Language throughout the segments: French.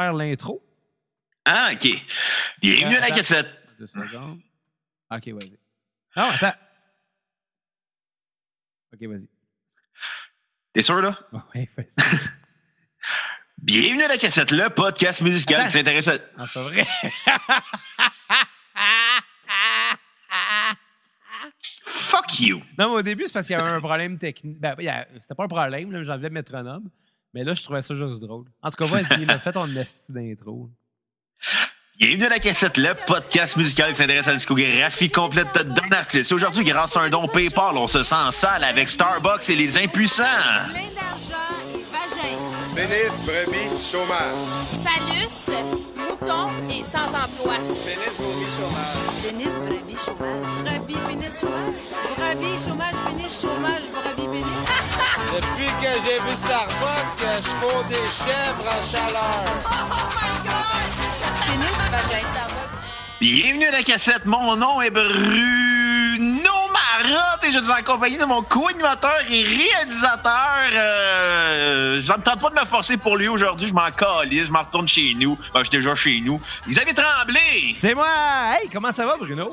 faire l'intro. Ah, OK. Bienvenue à la Attends. cassette. Deux secondes. OK, vas-y. Non, attends. OK, vas-y. T'es sûr, là? Ouais, vas-y. Bienvenue à la cassette, le podcast musical qui s'intéresse à... Ah, c'est vrai. Fuck you! non, mais au début, c'est parce qu'il y avait un problème technique. Ben, c'était pas un problème, là, j'enlevais le métronome. Mais là, je trouvais ça juste drôle. En tout cas, vas-y, là, fais ton esti d'intro. Bienvenue à la cassette, le podcast musical qui s'intéresse à la discographie complète d'un artiste. Aujourd'hui, grâce à un don PayPal, on se sent en salle avec Starbucks et les impuissants. Plein d'argent, vagin, Pénis, brebis, chômage. phallus, mouton et sans emploi. Pénis, vomi, chômage. Pénis, brebis, chômage. Brebis, pénis, chômage. Chômage. Depuis que j'ai vu Starbucks, je fous des chèvres en chaleur. pénis, vagin, Starbucks. Bienvenue à la cassette, mon nom est Bruno Marotte et je suis en compagnie de mon co-animateur et réalisateur. Euh, ça me tente pas de me forcer pour lui aujourd'hui, je m'en calisse, je m'en retourne chez nous. Ben, je suis déjà chez nous. Xavier Tremblay! C'est moi! Hey, comment ça va, Bruno?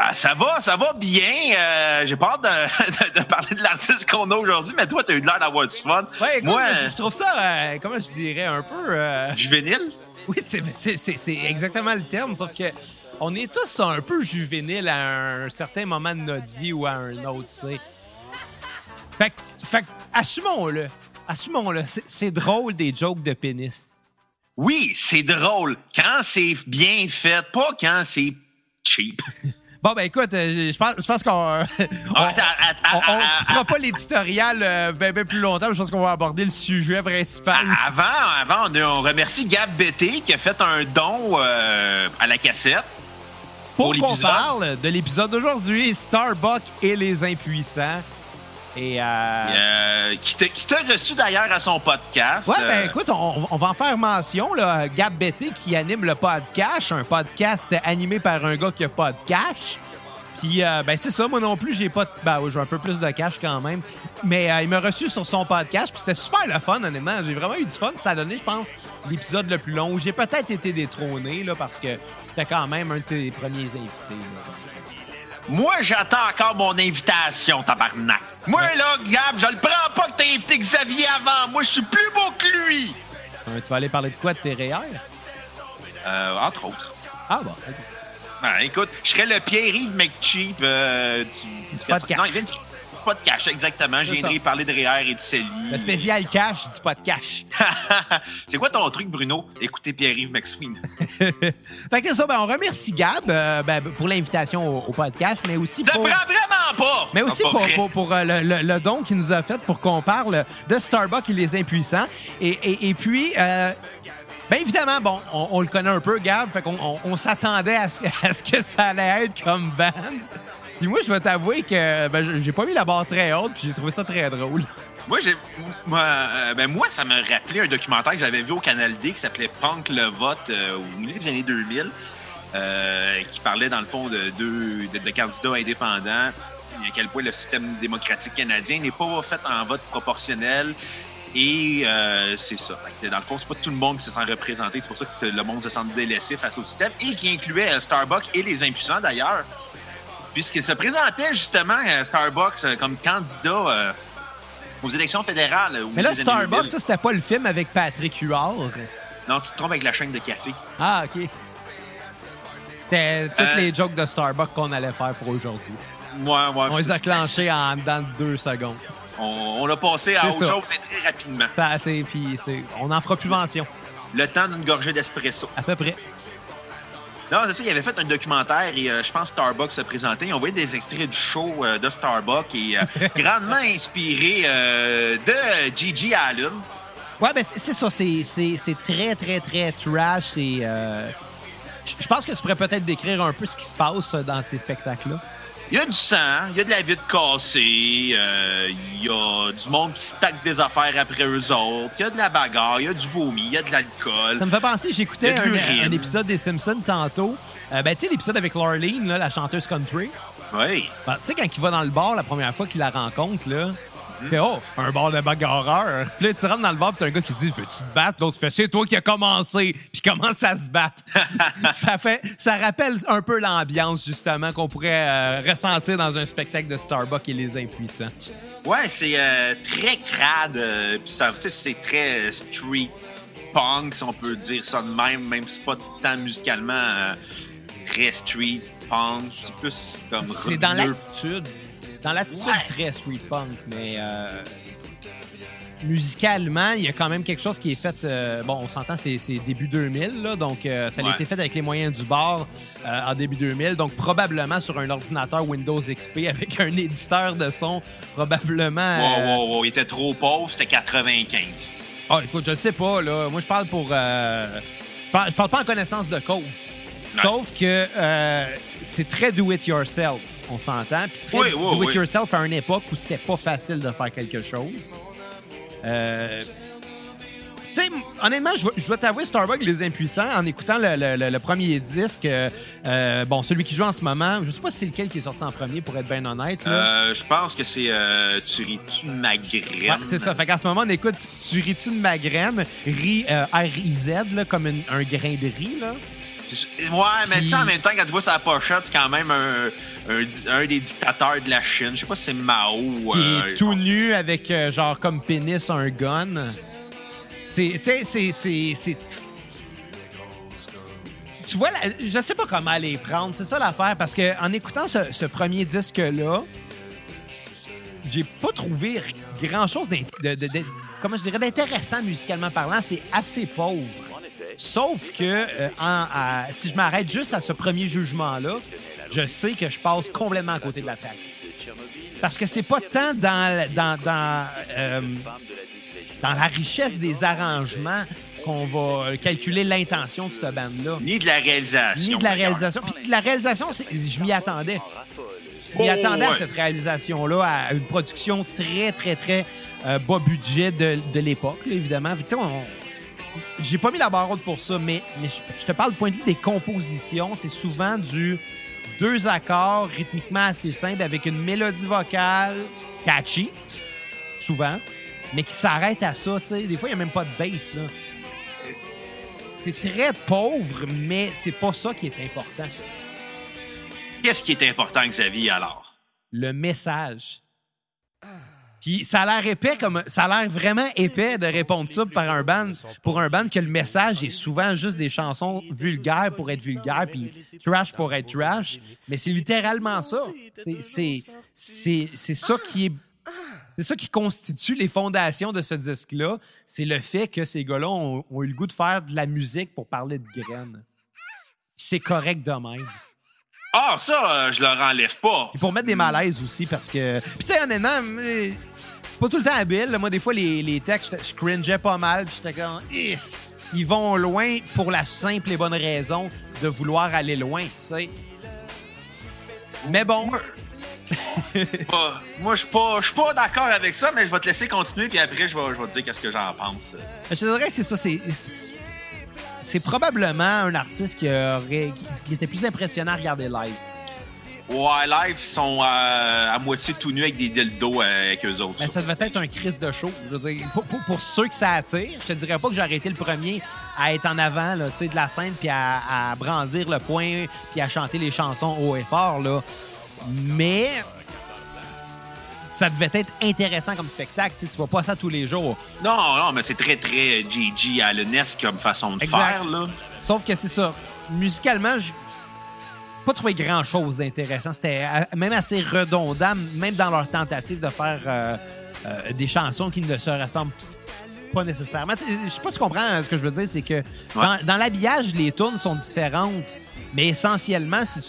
Ah, ça va, ça va bien. Euh, J'ai pas hâte de, de- de parler de l'artiste qu'on a aujourd'hui, mais toi, t'as eu l'air d'avoir du fun. Ouais, écoute, Moi, je, je trouve ça, euh, comment je dirais, un peu. euh, juvénile? Oui, c'est- c'est c'est- c'est exactement le terme, sauf que on est tous un peu juvéniles à un certain moment de notre vie ou à un autre, tu sais. Fait que, fait assumons-le. Assumons-le. C'est drôle des jokes de pénis. Oui, c'est drôle quand c'est bien fait, pas quand c'est cheap. Bon, ben écoute, euh, je pense, je pense qu'on Ah, on, on attends, fera pas l'éditorial euh, ben, ben plus longtemps, mais je pense qu'on va aborder le sujet principal. Avant, avant, on, remercie Gab Bété qui a fait un don euh, à la cassette. Pour pour qu'on parle de l'épisode d'aujourd'hui, Starbucks et les impuissants. Et euh, euh, qui t'a reçu d'ailleurs à son podcast. Ouais, Euh, ben écoute, on, on va en faire mention. Là. Gab Betté qui anime le podcast, un podcast animé par un gars qui a pas de cash. Puis, euh, ben c'est ça, moi non plus, j'ai pas de... Ben oui, j'ai un peu plus de cash quand même. Mais euh, il m'a reçu sur son podcast, puis c'était super le fun, honnêtement. J'ai vraiment eu du fun. Ça a donné, je pense, l'épisode le plus long. où J'ai peut-être été détrôné, là, parce que c'était quand même un de ses premiers invités. là. Moi, j'attends encore mon invitation, tabarnak. Moi, là, Gab, je le prends pas que t'aies invité Xavier avant. Moi, je suis plus beau que lui. Euh, tu vas aller parler de quoi de tes REER? Euh, entre autres. Ah bon, ok. Ben, écoute, je serais le Pierre-Yves McCheap euh, du... podcast. Non, il vient du pas de cash, exactement. C'est viendrai ça. parler de REER et de Célie. Le spécial cash du podcast. C'est quoi ton truc, Bruno? Écoutez Pierre-Yves McSween. Fait que ça, ben, on remercie Gab euh, ben, pour l'invitation au, au podcast, mais aussi Je le pour... prends vraiment pas! Mais aussi Ah, pas pour, pour, pour, euh, le, le- le don qu'il nous a fait pour qu'on parle de Starbucks et les impuissants. Et, et, et puis, euh, bien évidemment, bon, on, on le connaît un peu, Gab, fait qu'on on, on s'attendait à à ce que ça allait être comme band. Puis moi, je vais t'avouer que ben, j'ai pas mis la barre très haute, puis j'ai trouvé ça très drôle. Moi, j'ai, moi, euh, ben, moi, ça me rappelait un documentaire que j'avais vu au Canal D qui s'appelait Punk le vote euh, au milieu des années 2000, euh, qui parlait dans le fond de deux de, de candidats indépendants et à quel point le système démocratique canadien n'est pas fait en vote proportionnel. Et c'est ça. Dans le fond, c'est pas tout le monde qui se sent représenté. C'est pour ça que le monde se sent délaissé face au système et qui incluait Starbucks et les impuissants d'ailleurs. Puisqu'il se présentait justement euh, Starbucks euh, comme candidat euh, aux élections fédérales. euh, Mais là, Starbucks, 2000. ça, c'était pas le film avec Patrick Huard. Non, tu te trompes avec la chaîne de café. Ah, OK. C'était toutes Euh, les jokes de Starbucks qu'on allait faire pour aujourd'hui. On les a clenchés en dedans de deux secondes. On, on l'a passé à autre ça. chose et très rapidement. Puis on n'en fera plus mention, Le temps d'une gorgée d'espresso. à peu près. Non, c'est ça, il avait fait un documentaire et euh, je pense Starbucks se présentait. On voyait des extraits du show euh, de Starbucks et euh, grandement inspiré de Gigi Allen. Ouais, ben c'est ça, c'est- très, très, très trash. C'est. Je pense que tu pourrais peut-être décrire un peu ce qui se passe dans ces spectacles-là. Il y a du sang, il y a de la vitre cassée, euh, il y a du monde qui stack des affaires après eux autres, il y a de la bagarre, il y a du vomi, il y a de l'alcool. Ça me fait penser, j'écoutais un, un épisode des Simpsons tantôt. Euh, ben, tu sais, l'épisode avec Laurleen, là, la chanteuse country. Oui. Ben, tu sais, quand il va dans le bar la première fois qu'il la rencontre, là, Fait, oh, un bar de bagarreur. Puis là, tu rentres dans le bar, puis t'as un gars qui dit Veux-tu te battre? L'autre fait C'est toi qui as commencé. Puis commence à se battre. ça, fait, ça rappelle un peu l'ambiance, justement, qu'on pourrait euh, ressentir dans un spectacle de Starbucks et les impuissants. Ouais, c'est euh, très crade. euh, puis ça, c'est très euh, street punk, si on peut dire ça de même, même si c'est pas tant musicalement très street punk. C'est plus comme. C'est dans l'attitude. Dans l'attitude Ouais. très street punk, mais euh, musicalement, il y a quand même quelque chose qui est fait. euh, bon, on s'entend, c'est début 2000, là, donc euh, ça a été fait avec les moyens du bord euh, en début 2000, donc probablement sur un ordinateur Windows XP avec un éditeur de son, probablement. Wow, wow, wow, il était trop pauvre, c'était 95. Ah, écoute, je le sais pas, là. Moi, je parle pour. euh, je, parle, je parle pas en connaissance de cause. Sauf que c'est très do-it-yourself, on s'entend. Puis très Oui, oui, do-it-yourself à une époque où c'était pas facile de faire quelque chose. Euh, tu sais, honnêtement, je, dois t'avouer, Starbucks Les Impuissants, en écoutant le, le- le- le premier disque, euh, euh, bon, celui qui joue en ce moment, je sais pas si c'est lequel qui est sorti en premier, pour être bien honnête. Euh, je pense que c'est euh, Tu ris-tu de ma graine? Ouais, c'est ça. Fait qu'en ce moment, on écoute Tu ris-tu de ma graine? Ri, R-I-Z, comme une- un grain de riz, là. Ouais, mais tu sais, en même temps, quand tu vois sa pochette, c'est quand même un, un, un des dictateurs de la Chine. Je sais pas si c'est Mao. Qui euh, est tout nu avec, euh, genre, comme pénis, un gun. Tu sais, c'est- Tu vois, la- je sais pas comment les prendre. C'est ça l'affaire. Parce que en écoutant ce, ce premier disque-là, j'ai pas trouvé grand-chose d'in- de, de- de- comment je dirais, d'intéressant musicalement parlant. C'est assez pauvre. Sauf que euh, en- à- si je m'arrête juste à ce premier jugement-là, je sais que je passe complètement à côté de la traque. Parce que c'est pas tant dans, dans, dans, euh, dans la richesse des arrangements qu'on va calculer l'intention de cette bande-là. Ni de la réalisation. Ni de la réalisation. Puis de la réalisation, je m'y attendais. Je m'y Oh, attendais à cette réalisation-là, à une production très, très, très euh, bas budget de, de l'époque, évidemment. Tu sais, on- j'ai pas mis la barre haute pour ça, mais, mais je, te parle du point de vue des compositions. C'est souvent du deux accords rythmiquement assez simples avec une mélodie vocale catchy, souvent, mais qui s'arrête à ça. Des fois, il n'y a même pas de bass. Là. C'est très pauvre, mais c'est pas ça qui est important. Qu'est-ce qui est important, Xavier, alors? Le message. Puis ça a l'air épais comme ça a l'air vraiment épais de répondre ça par un band pour un band que le message est souvent juste des chansons vulgaires pour être vulgaires puis trash pour être trash, mais c'est littéralement ça. C'est ça qui est c'est ça qui constitue les fondations de ce disque-là. C'est le fait que ces gars-là ont, ont eu le goût de faire de la musique pour parler de graines. C'est correct de même. Ah, ça, euh, je leur enlève pas. Et pour mettre des malaises aussi, parce que. Puis, tu sais, honnêtement, euh, pas tout le temps habile. là. Moi, des fois, les, les textes, je cringeais pas mal. Puis, j'étais comme. Ils vont loin pour la simple et bonne raison de vouloir aller loin, tu sais. Mais bon, Moi, je suis pas, pas d'accord avec ça, mais je vais te laisser continuer, puis après, je vais, je vais te dire qu'est-ce que j'en pense. je te dirais que c'est ça. C'est. C'est probablement un artiste qui, aurait, qui était plus impressionnant à regarder live. Ouais, live, ils sont euh, à moitié tout nus avec des dildos euh, avec eux autres. Mais ça devait être un Chris de show. Je veux dire, pour, pour- pour ceux que ça attire, je te dirais pas que j'aurais été le premier à être en avant là, tu sais, de la scène puis à, à brandir le poing puis à chanter les chansons haut et fort. Là. Mais ça devait être intéressant comme spectacle. Tu sais, tu vois pas ça tous les jours. Non, non, mais c'est très, très GG Allenesque comme façon de Exact. faire, là. Sauf que c'est ça. Musicalement, j'ai pas trouvé grand-chose d'intéressant. C'était euh, même assez redondant, même dans leur tentative de faire euh, euh, des chansons qui ne se ressemblent pas nécessairement. Je sais pas si tu comprends euh, ce que je veux dire, c'est que dans, dans l'habillage, les tunes sont différentes, mais essentiellement, si tu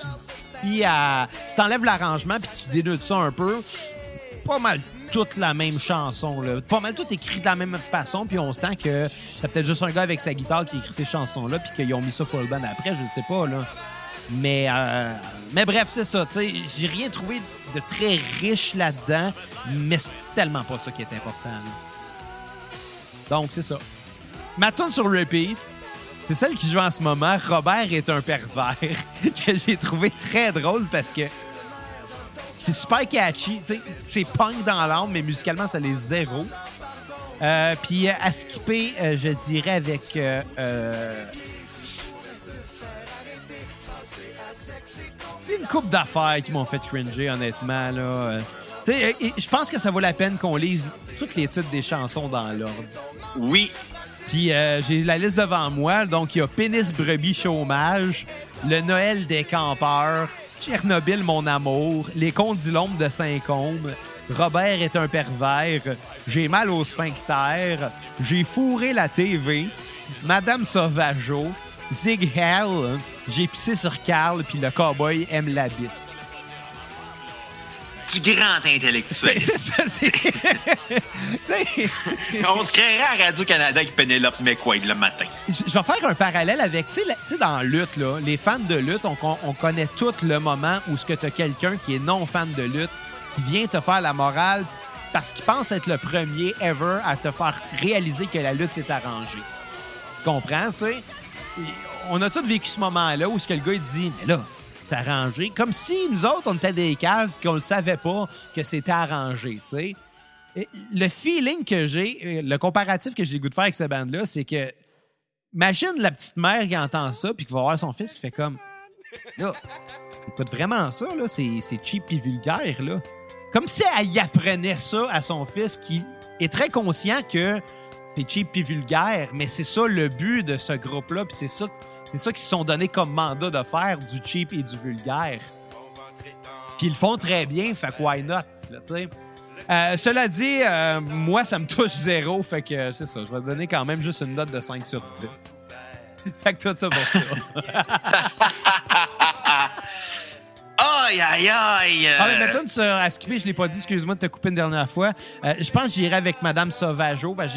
puis à, si t'enlèves l'arrangement puis tu dénudes ça un peu, pas mal toute la même chanson. Pas mal tout écrit de la même façon, puis on sent que c'est peut-être juste un gars avec sa guitare qui écrit ces chansons-là, puis qu'ils ont mis ça full band après, je ne sais pas. là. Mais, euh, mais bref, c'est ça. J'ai rien trouvé de très riche là-dedans, mais c'est tellement pas ça qui est important. Donc, c'est ça. Ma tune sur repeat, c'est celle qui joue en ce moment. Robert est un pervers, que j'ai trouvé très drôle parce que C'est super catchy. C'est punk dans l'âme, mais musicalement, ça les zéro. Euh, Puis euh, à skipper, euh, je dirais avec. euh, une coupe d'affaires qui m'ont fait cringer, honnêtement. Là. Je pense que ça vaut la peine qu'on lise tous les titres des chansons dans l'ordre. Oui. Puis j'ai la liste devant moi. Donc, il y a Pénis, Brebis, Chômage, Le Noël des campeurs, Tchernobyl, mon amour, Les Condylômes de Saint-Côme, Robert est un pervers, J'ai mal au sphincter, J'ai fourré la TV, Madame Sauvageau, Zig Hell, J'ai pissé sur Carl, puis le cowboy aime la bite. Du grand intellectuel. c'est ça, c'est... Tu sais, On se créerait à Radio-Canada avec Penelope McQuaid le matin. Je vais faire un parallèle avec, tu sais, dans la lutte, là, les fans de lutte, on, con- on connaît tout le moment où ce que tu as quelqu'un qui est non fan de lutte, qui vient te faire la morale parce qu'il pense être le premier ever à te faire réaliser que la lutte s'est arrangée. Tu comprends, tu sais? On a tous vécu ce moment-là où ce que le gars il dit, mais là, arrangé. Comme si nous autres, on était des caves qu'on ne savait pas que c'était arrangé, tu sais. Et Le feeling que j'ai, euh, le comparatif que j'ai le goût de faire avec cette bande-là, c'est que Imagine la petite mère qui entend ça puis qui va voir son fils qui fait comme là, écoute vraiment ça là, c'est cheap et vulgaire là. Comme si elle y apprenait ça à son fils qui est très conscient que c'est cheap et vulgaire, mais c'est ça le but de ce groupe là, puis c'est ça c'est ça qu'ils se sont donné comme mandat de faire du cheap et du vulgaire. Puis ils le font très bien, fait que why not, là. Euh, cela dit, euh, moi, ça me touche zéro, fait que euh, c'est ça. Je vais donner quand même juste une note de 5 sur 10. fait que tout ça pour ça. Aïe, aïe, aïe. euh, Ah, mais mettons sur à skipper, je l'ai pas dit, excuse-moi de te couper une dernière fois. Euh, je pense que j'irai avec Madame Sauvageau. parce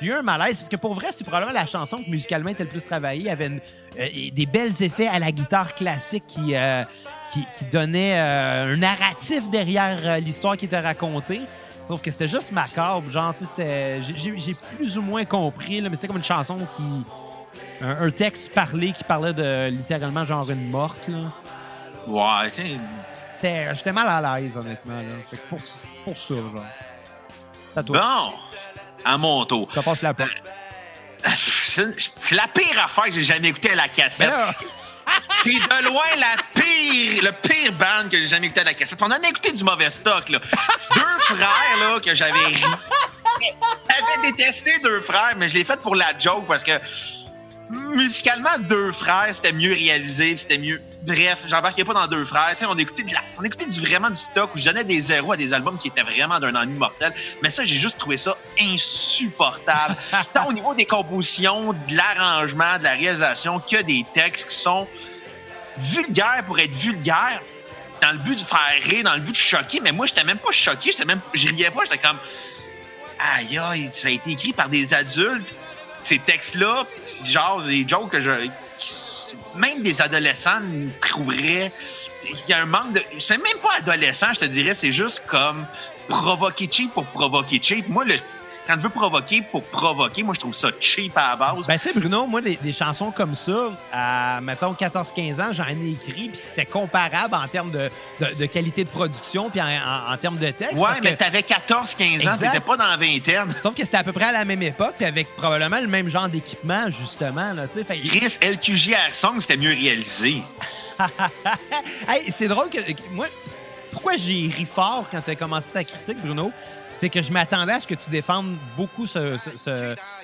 que j'ai j'ai eu un malaise, parce que pour vrai, c'est probablement la chanson que musicalement était le plus travaillée. Il y avait une- euh, des belles effets à la guitare classique qui, euh, qui, qui donnaient euh, un narratif derrière euh, l'histoire qui était racontée. Sauf que c'était juste macabre. Genre, tu sais, j'ai- plus ou moins compris, là, mais c'était comme une chanson qui. Un, un texte parlé qui parlait de littéralement genre une morte. Là. Ouais, J'étais mal à l'aise, honnêtement. Là. Fait que pour, pour ça, genre. Bon, à mon tour. Ça passe la porte. C'est la pire affaire que j'ai jamais écoutée à la cassette. là, C'est de loin la pire, le pire band que j'ai jamais écouté à la cassette. On en a écouté du mauvais stock, là. Deux frères, là, que j'avais ri. J'avais détesté deux frères, mais je l'ai fait pour la joke parce que musicalement, deux frères, c'était mieux réalisé, c'était mieux. Bref, j'embarquais pas dans deux frères. On écoutait, de la... on écoutait du, vraiment du stock où je donnais des zéros à des albums qui étaient vraiment d'un ennui mortel. Mais ça, j'ai juste trouvé ça insupportable. Tant au niveau des compositions, de l'arrangement, de la réalisation, que des textes qui sont vulgaires pour être vulgaires dans le but de faire rire, dans le but de choquer. Mais moi, j'étais même pas choqué, j'étais même, je riais pas, j'étais comme, aïe, aïe, ça a été écrit par des adultes. Ces textes-là, genre, des jokes que je, même des adolescents trouveraient. Il y a un manque de. C'est même pas adolescent, je te dirais, c'est juste comme provoquer cheap pour provoquer cheap. Moi, le, quand tu veux provoquer pour provoquer, moi, je trouve ça cheap à la base. ben, tu sais, Bruno, moi, des, des chansons comme ça, à, mettons, 14-15 ans, j'en ai écrit, puis c'était comparable en termes de, de, de qualité de production, puis en, en- en termes de texte. ouais, parce mais que- t'avais 14, 15 ans, t'étais pas dans la vingtaine. Sauf que c'était à peu près à la même époque, puis avec probablement le même genre d'équipement, justement. Là, tu sais. fait Chris, LQJR Song, c'était mieux réalisé. Hey, c'est drôle que- moi, pourquoi j'ai ri fort quand tu as commencé ta critique, Bruno, c'est que je m'attendais à ce que tu défendes beaucoup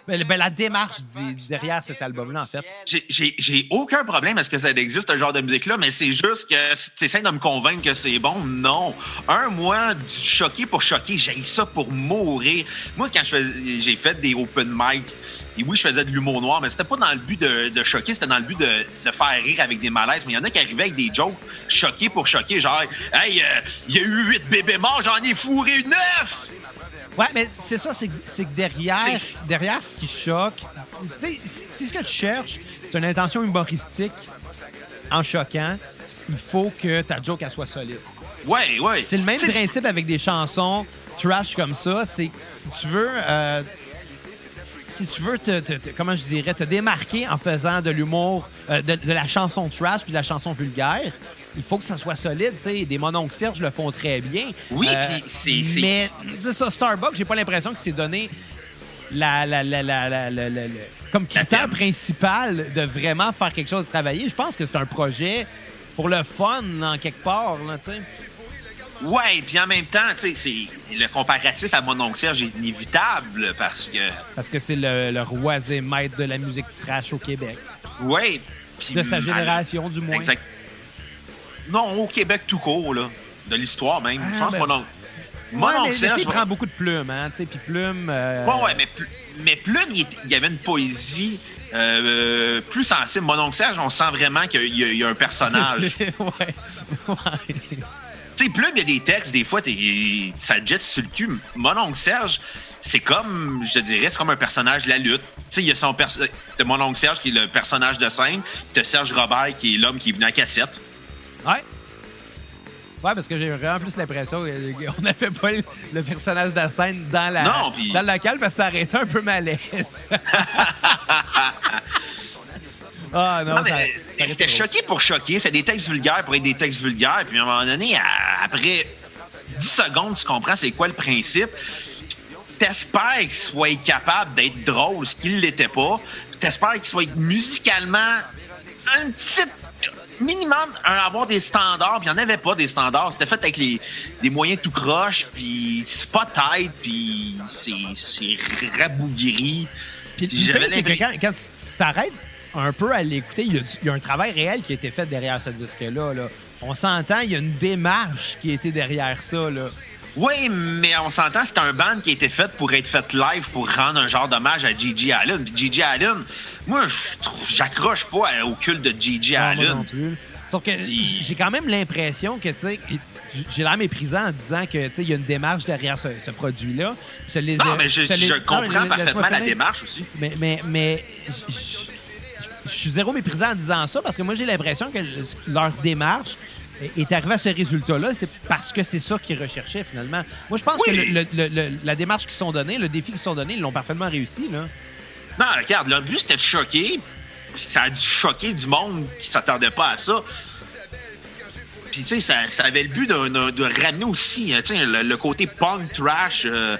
ben, ben, la démarche derrière cet album-là, en fait. J'ai- aucun problème à ce que ça existe, ce genre de musique-là, mais c'est juste que tu essaies de me convaincre que c'est bon, non. Un, moi, du choquer pour choquer, j'ai ça pour mourir. Moi, quand j'ai fait des open mic, et oui, je faisais de l'humour noir, mais c'était pas dans le but de, de choquer, c'était dans le but de, de faire rire avec des malaises. Mais il y en a qui arrivaient avec des jokes choqués pour choquer, genre, hey, euh, il y a eu huit bébés morts, j'en ai fourré neuf! Ouais, mais c'est ça, c'est que- c'est derrière, C'est- derrière ce qui choque, tu sais, si si ce que tu cherches, c'est une intention humoristique en choquant, il faut que ta joke elle soit solide. Ouais, ouais. C'est le même principe avec des chansons trash comme ça. C'est que si tu veux. euh, si tu veux te, te- te- comment je dirais, te démarquer en faisant de l'humour, euh, de, de la chanson trash puis de la chanson vulgaire, il faut que ça soit solide. tu sais. Des mononcles Serge le font très bien. Oui, puis c'est- Mais ça, Starbucks, j'ai pas l'impression que c'est donné la, la, la, la, comme critère principal de vraiment faire quelque chose de travailler. Je pense que c'est un projet pour le fun, en quelque part. Là, tu sais. Ouais, puis en même temps, tu sais, c'est- le comparatif à mon oncle Serge est inévitable parce que, Parce que c'est le, le roi et maître de la musique trash au Québec. ouais. puis De sa génération, du moins. Exact. Non, au Québec tout court, là. De l'histoire même. Ah, Je pense ben- mon oncle. Mon Ouais, mais, oncle mais tu sais, Serge il va- prend beaucoup de plumes, hein, tu sais, puis plume... euh, Ouais, ouais, mais, mais Plume, il, y avait une poésie euh, plus sensible. Mon oncle Serge, on sent vraiment qu'il y, a- il y a un personnage. ouais. ouais. Tu sais, Plume, il y a des textes, des fois, ça te jette sur le cul. Mon oncle Serge, c'est comme, je dirais, c'est comme un personnage de la lutte. Tu sais, il y a son t'as mon oncle Serge qui est le personnage de scène, t'as Serge Robert qui est l'homme qui est venu à cassette. Ouais. Ouais, parce que j'ai vraiment plus l'impression qu'on n'avait pas le, le personnage de la scène dans la Non, puis- dans le local parce que ça aurait été un peu malaise. ah non, Non, c'était choqué pour choquer. C'est des textes vulgaires pour être des textes vulgaires. Puis à un moment donné, à- après 10 secondes, tu comprends c'est quoi le principe. Puis T'espères qu'il soit capable d'être drôle, ce qu'il l'était pas. Puis T'espères qu'il soit musicalement un petit minimum un, avoir des standards. Puis il n'y en avait pas des standards. C'était fait avec les, des moyens tout croche. Puis c'est pas tête. Puis c'est rabougri. Puis Puis c'est que quand tu t'arrêtes un peu à l'écouter, il y, a du- il y a un travail réel qui a été fait derrière ce disque-là. là. On s'entend, il y a une démarche qui a été derrière ça. Là. Oui, mais on s'entend, c'est un band qui a été fait pour être fait live pour rendre un genre d'hommage à Gigi Allen. Puis Gigi Allen, moi, je trouve- j'accroche pas au culte de Gigi Ah, moi Allen. non plus. Sauf que j'ai quand même l'impression que, tu sais, j'ai l'air méprisant en disant que, tu sais, il y a une démarche derrière ce, ce produit-là. Non, mais je, comprends parfaitement la démarche aussi. Mais, mais, mais je suis zéro méprisant en disant ça parce que moi, j'ai l'impression que le- leur démarche est arrivée à ce résultat-là. C'est parce que c'est ça qu'ils recherchaient, finalement. Moi, je pense Oui. que le- le- le- le- la démarche qu'ils sont donnée, le défi qu'ils sont donné, ils l'ont parfaitement réussi, là. Non, regarde, leur but, c'était de choquer. Ça a dû choquer du monde qui s'attendait pas à ça. Puis, tu sais, ça, ça avait le but de, de- de ramener aussi, hein, le, le côté punk trash euh,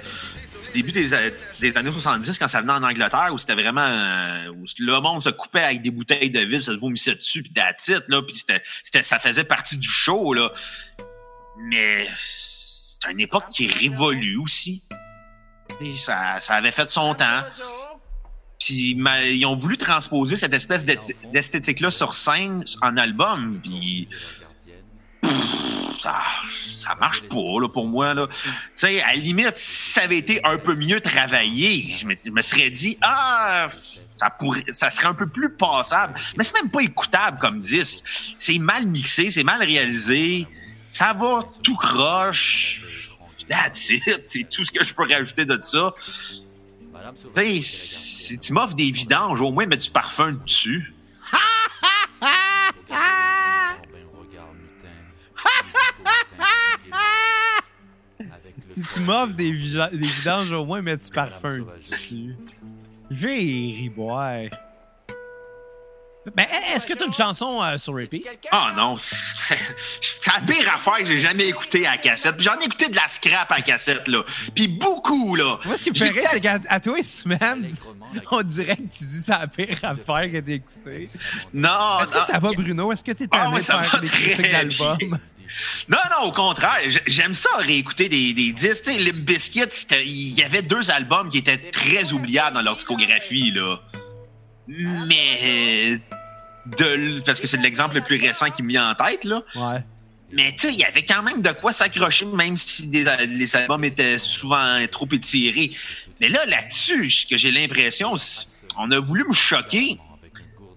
début des, années 70, quand ça venait en Angleterre, où c'était vraiment... euh, où le monde se coupait avec des bouteilles de ville, ça se vomissait dessus, puis it, là. Puis c'était, ça faisait partie du show, là. Mais c'est une époque qui révolue aussi. Et ça, ça avait fait son temps. Puis ils ont voulu transposer cette espèce d'esth- d'esthétique-là sur scène en album. Puis ça, ça marche pas là, pour moi. Là. Tu sais, à la limite, si ça avait été un peu mieux travaillé, je me, serais dit ah ça pourrait, ça serait un peu plus passable. Mais c'est même pas écoutable comme disque. C'est mal mixé, c'est mal réalisé. Ça va tout croche. That's it. C'est tout ce que je peux rajouter de ça. Si tu m'offres des vidanges, au moins mets du parfum dessus. Tu m'offres des, des vidanges, au moins, mets du parfum dessus. J'ai ri boire. Ben, est-ce que tu as une chanson euh, sur repeat? Ah non, c'est la pire affaire que j'ai jamais écouté à la cassette. J'en ai écouté de la scrap à la cassette, là. Puis beaucoup, là. Moi, ce qui me fait rire, c'est qu'à à tous les semaines, on dirait que tu dis c'est la pire affaire que t'as écouté. Non, Est-ce que ça va, Bruno? Est-ce que t'es Ah tanné ouais, de faire des critiques d'albums? Non, non, au contraire. J'aime ça réécouter des, des disques. Tu sais, c'était- il y avait deux albums qui étaient très oubliables dans leur discographie, là. Mais... De, parce que c'est l'exemple le plus récent qui me vient en tête, là. Ouais. Mais tu sais, il y avait quand même de quoi s'accrocher, même si des- les albums étaient souvent trop étirés. Mais là, là-dessus, ce que j'ai l'impression, on a voulu me choquer.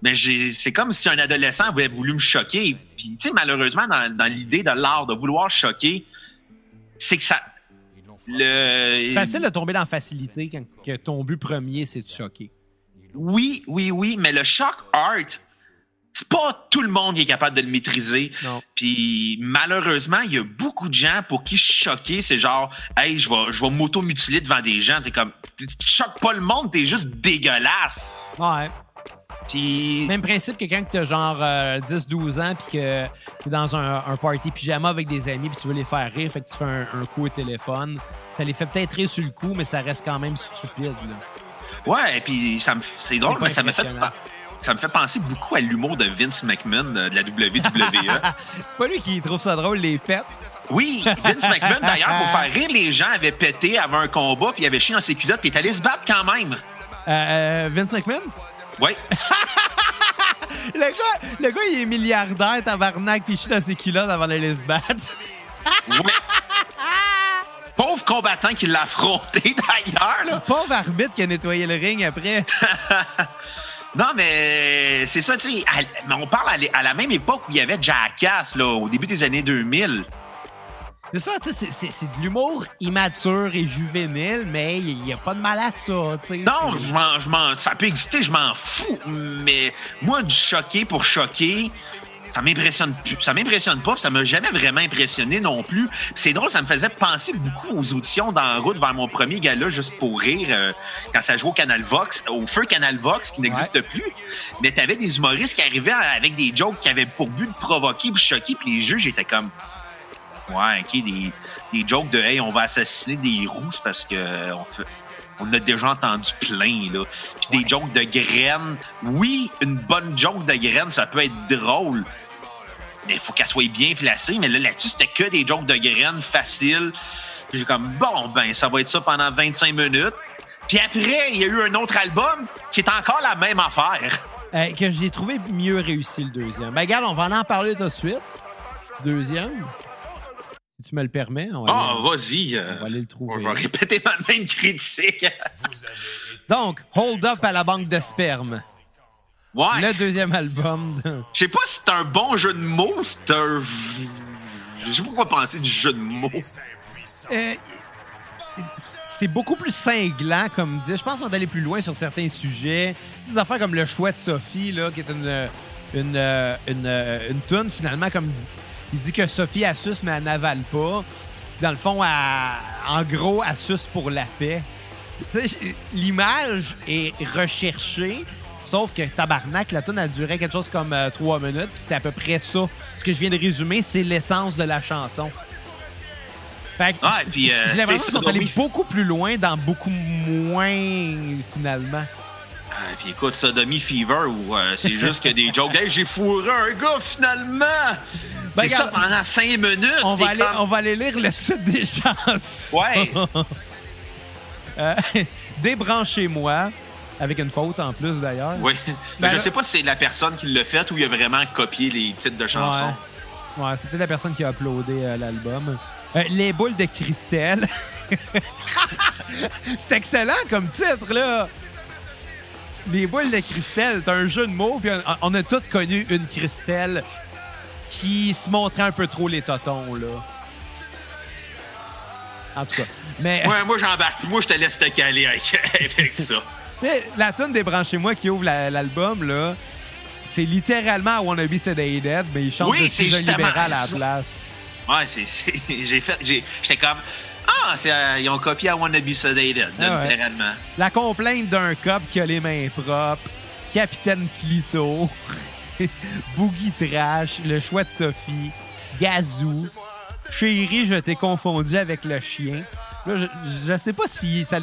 Mais c'est comme si un adolescent avait voulu me choquer. Puis, tu sais, malheureusement, dans, dans l'idée de l'art de vouloir choquer, c'est que ça. Le... C'est facile de tomber dans la facilité quand que ton but premier, c'est de choquer. Oui, oui, oui, mais le shock art, c'est pas tout le monde qui est capable de le maîtriser. Non. Puis malheureusement, il y a beaucoup de gens pour qui choqué, c'est genre Hey, je vais, je vais m'auto-mutiler devant des gens. T'es comme tu choques pas le monde, t'es juste dégueulasse. Ouais. Puis Même principe que quand t'as genre euh, 10-12 ans puis que t'es dans un, un party pyjama avec des amis puis tu veux les faire rire, fait que tu fais un, un coup au téléphone. Ça les fait peut-être rire sur le coup, mais ça reste quand même stupide. Là. ouais, puis ça me c'est drôle, pas mais ça me fait impressionnant. Ça me fait penser beaucoup à l'humour de Vince McMahon euh, de la WWE. C'est pas lui qui trouve ça drôle, les pets? Oui, Vince McMahon, d'ailleurs, pour faire rire les gens, avait pété avant un combat, puis il avait chié dans ses culottes, puis il est allé se battre quand même. Euh, euh, Vince McMahon? Oui. Le gars, le gars, il est milliardaire, tabarnak, puis il chie dans ses culottes avant d'aller se battre. oui. Pauvre combattant qui l'a affronté, d'ailleurs. Pauvre arbitre qui a nettoyé le ring après. Non, mais c'est ça, tu sais. On parle à, la même époque où il y avait Jackass, là, au début des années 2000. C'est ça, tu sais, c'est- de l'humour immature et juvénile, mais il n'y a pas de mal à ça, tu sais. Non, je m'en- ça peut exister, je m'en fous. Mais moi, du choquer pour choquer, ça m'impressionne plus. Ça m'impressionne pas, puis ça m'a jamais vraiment impressionné non plus. C'est drôle, ça me faisait penser beaucoup aux auditions dans la route vers mon premier gala, juste pour rire, euh, quand ça jouait au Canal Vox, au feu Canal Vox, qui n'existe plus. Mais t'avais des humoristes qui arrivaient avec des jokes qui avaient pour but de provoquer puis choquer, puis les juges étaient comme. Ouais, OK, des, des jokes de Hey, on va assassiner des rousses parce que euh, on fait. On a déjà entendu plein, là. Puis des jokes de graines. Oui, une bonne joke de graines, ça peut être drôle. Mais il faut qu'elle soit bien placée. Mais là, là-dessus, c'était que des jokes de graines faciles. Puis j'ai comme, bon, ben, ça va être ça pendant 25 minutes. Puis après, il y a eu un autre album qui est encore la même affaire. Euh, que j'ai trouvé mieux réussi le deuxième. Ben, regarde, on va en parler tout de suite. Deuxième. Si tu me le permets, on va, Ah, aller, vas-y. euh, on va aller le trouver. je vais répéter ma même critique. Donc, Hold Up à la banque de sperme. Ouais. Le deuxième album. de- Je sais pas si c'est un bon jeu de mots, c'est un. Je sais pas quoi penser du jeu de mots. Euh, c'est beaucoup plus cinglant, comme dit. Je pense qu'on est allé plus loin sur certains sujets. Des affaires comme le choix de Sophie, là, qui est une, une, une, une toune, finalement, comme dit- il dit que Sophie suce, mais elle n'avale pas. Dans le fond, elle- en gros, elle suce pour la paix. L'image est recherchée, sauf que tabarnak, la tune a duré quelque chose comme euh, trois minutes, puis c'était à peu près ça. Ce que je viens de résumer, c'est l'essence de la chanson. Fait que Ah, puis, euh, j'ai l'impression qu'ils sont allés beaucoup plus loin dans beaucoup moins, finalement. Ah, puis écoute, Sodomy Fever, ou euh, c'est juste que des jokes. Hey, j'ai fourré un gars finalement! Ben, c'est ça pendant cinq minutes! On va, aller, comme- on va aller lire le titre des chansons. Ouais! Euh, Débranchez-moi, avec une faute en plus d'ailleurs. Oui. Ben je là- sais pas si c'est la personne qui l'a fait ou il a vraiment copié les titres de chansons. Ouais, Ouais, c'est peut-être la personne qui a uploadé euh, l'album. Euh, les boules de Christelle. c'est excellent comme titre, là. Les boules de Christelle, c'est un jeu de mots, puis on, on a tous connu une Christelle qui se montrait un peu trop les totons, là. En tout cas. Mais, Ouais, moi j'embarque. Moi je te laisse te caler avec, avec ça. Mais la tune des Branchez-moi qui ouvre la- l'album, là, c'est littéralement I Wanna Be Sedated, mais il chante Oui, de c'est libéral à la place. Ouais, c'est. J'ai fait. J'étais comme. Ah, c'est, euh, ils ont copié I Wanna Be Sedated, Ah ouais. littéralement. La complainte d'un cop qui a les mains propres, Capitaine Clito, Boogie Trash, le choix de Sophie, Gazou, Chérie, je t'ai confondu avec le chien. Là, je, je sais pas si ça a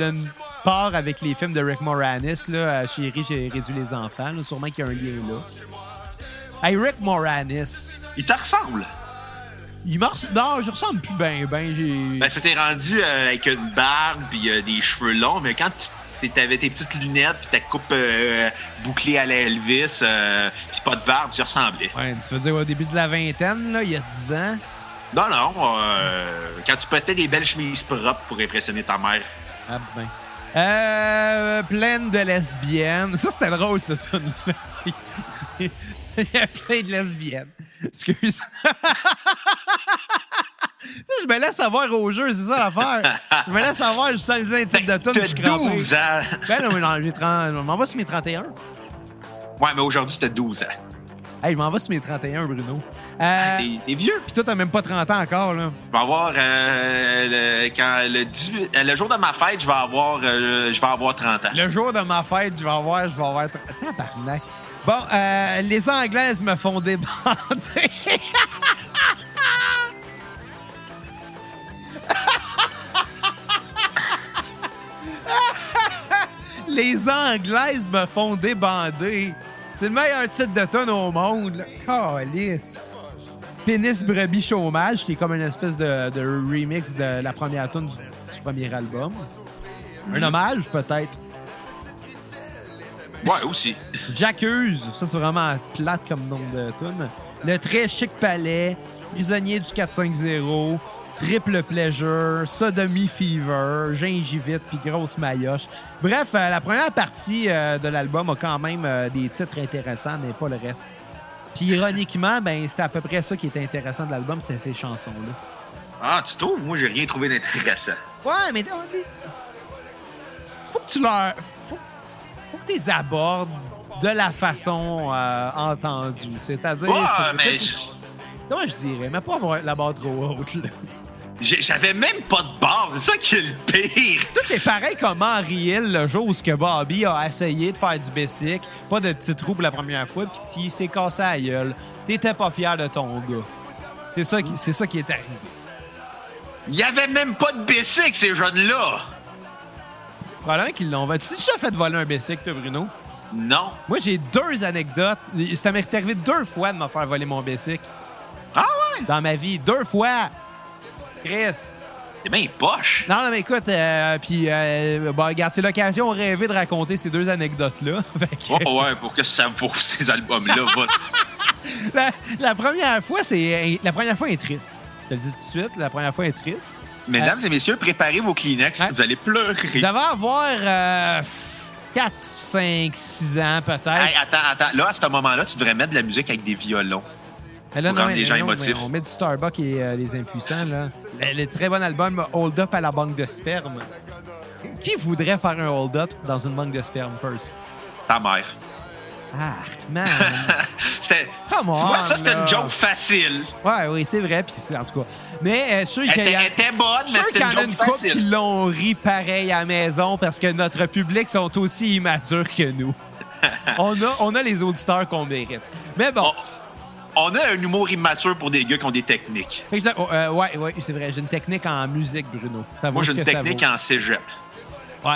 avec les films de Rick Moranis. Là, euh, Chérie, j'ai réduit les enfants. là. sûrement qu'il y a un lien là. Hey, Rick Moranis. Il te ressemble. Il res- Non, je ressemble plus bien, ben. J'ai. Ben, c'était rendu euh, avec une barbe puis euh, des cheveux longs, mais quand tu t'avais tes petites lunettes puis ta coupe euh, bouclée à la Elvis euh, puis pas de barbe, tu ressemblais. Ouais, tu veux dire au début de la vingtaine, là, il y a 10 ans? Non, non, quand tu portais des belles chemises propres pour impressionner ta mère. Ah ben. Euh, pleine de lesbiennes. Ça, c'était drôle, ce tune-là. Il y a plein de lesbiennes. Excuse. je me laisse avoir au jeu, c'est ça l'affaire. Je me laisse avoir, je sens un titre de tune, je suis crampé. 12 ans. Ben non, mais non, j'ai 30, je m'en vais sur mes 31. Ouais, mais aujourd'hui, t'as 12 ans. Hey, je m'en vais sur mes 31, Bruno. Euh, T'es t'es vieux. Puis toi, t'as même pas 30 ans encore, là. Je vais avoir euh, le, quand le, 18 euh, le jour de ma fête, je vais avoir euh, je vais avoir 30 ans. Le jour de ma fête, je vais avoir... Je vais avoir... Tabarnak. Bon, euh, les Anglaises me font débander. les Anglaises me font débander. C'est le meilleur titre de tonne au monde. là. Pénis Brebis Chômage, qui est comme une espèce de, de remix de la première tune du, du premier album. Un hommage, peut-être. Ouais, aussi. J'accuse, ça c'est vraiment plate comme nom de tune. Le très chic palais, prisonnier du 450, triple pleasure, sodomie fever, gingivite puis grosse maillotche. Bref, euh, la première partie euh, de l'album a quand même euh, des titres intéressants, mais pas le reste. Puis ironiquement, ben c'était à peu près ça qui était intéressant de l'album, c'était ces chansons-là. Ah, tu trouves? Moi, j'ai rien trouvé d'intéressant. Ouais, mais faut que tu leur. Faut, faut que tu les abordes de la façon euh, entendue. C'est-à-dire. Ouais, mais Comment je dirais? Mais pas la barre trop haute. là. J'avais même pas de barre. C'est ça qui est le pire. Tout est pareil comme Henry Hill, le jour où ce que Bobby a essayé de faire du basic, pas de petit trou pour la première fois, puis qu'il s'est cassé la gueule. T'étais pas fier de ton gars. C'est ça, qui- c'est ça qui est arrivé. Il y avait même pas de bicycle, ces jeunes-là. Probablement qu'ils l'ont. Vas-tu déjà fait voler un basic, toi, Bruno? Non. Moi, j'ai deux anecdotes. Ça m'est arrivé deux fois de me faire voler mon basic Ah ouais? dans ma vie. Deux fois! Chris! C'est bien poche. Non, non, mais écoute, euh, puis, euh, bon, regarde, c'est l'occasion rêvé de raconter ces deux anecdotes-là. Que- Oh, ouais, pour que ça vaut ces albums-là. la, la première fois, c'est. La première fois est triste. Je te le dis tout de suite, la première fois est triste. Mesdames et messieurs, préparez vos Kleenex. Vous allez pleurer. Je devais avoir euh, 4, 5, 6 ans peut-être. Hey, attends, attends. Là, à ce moment-là, tu devrais mettre de la musique avec des violons. Là, rendre les gens émotifs. On met du Starbucks et euh, les impuissants, là. Le, le très bon album Hold Up à la banque de sperme. Qui voudrait faire un hold up dans une banque de sperme first? Ta mère. Ah, man. C'était. Tu vois, ça, c'était une joke facile. ouais, oui, c'est vrai. Puis c'est- en tout cas. Mais euh, y a- elle était bonne, mais c'était une a joke une qui l'ont ri pareil à la maison parce que notre public sont aussi immatures que nous. on, a, on a les auditeurs qu'on mérite. Mais bon. On, on a un humour immature pour des gars qui ont des techniques. Je- oh, euh, ouais, ouais, c'est vrai. J'ai une technique en musique, Bruno. Ça Moi, j'ai une technique en cégep. Ouais.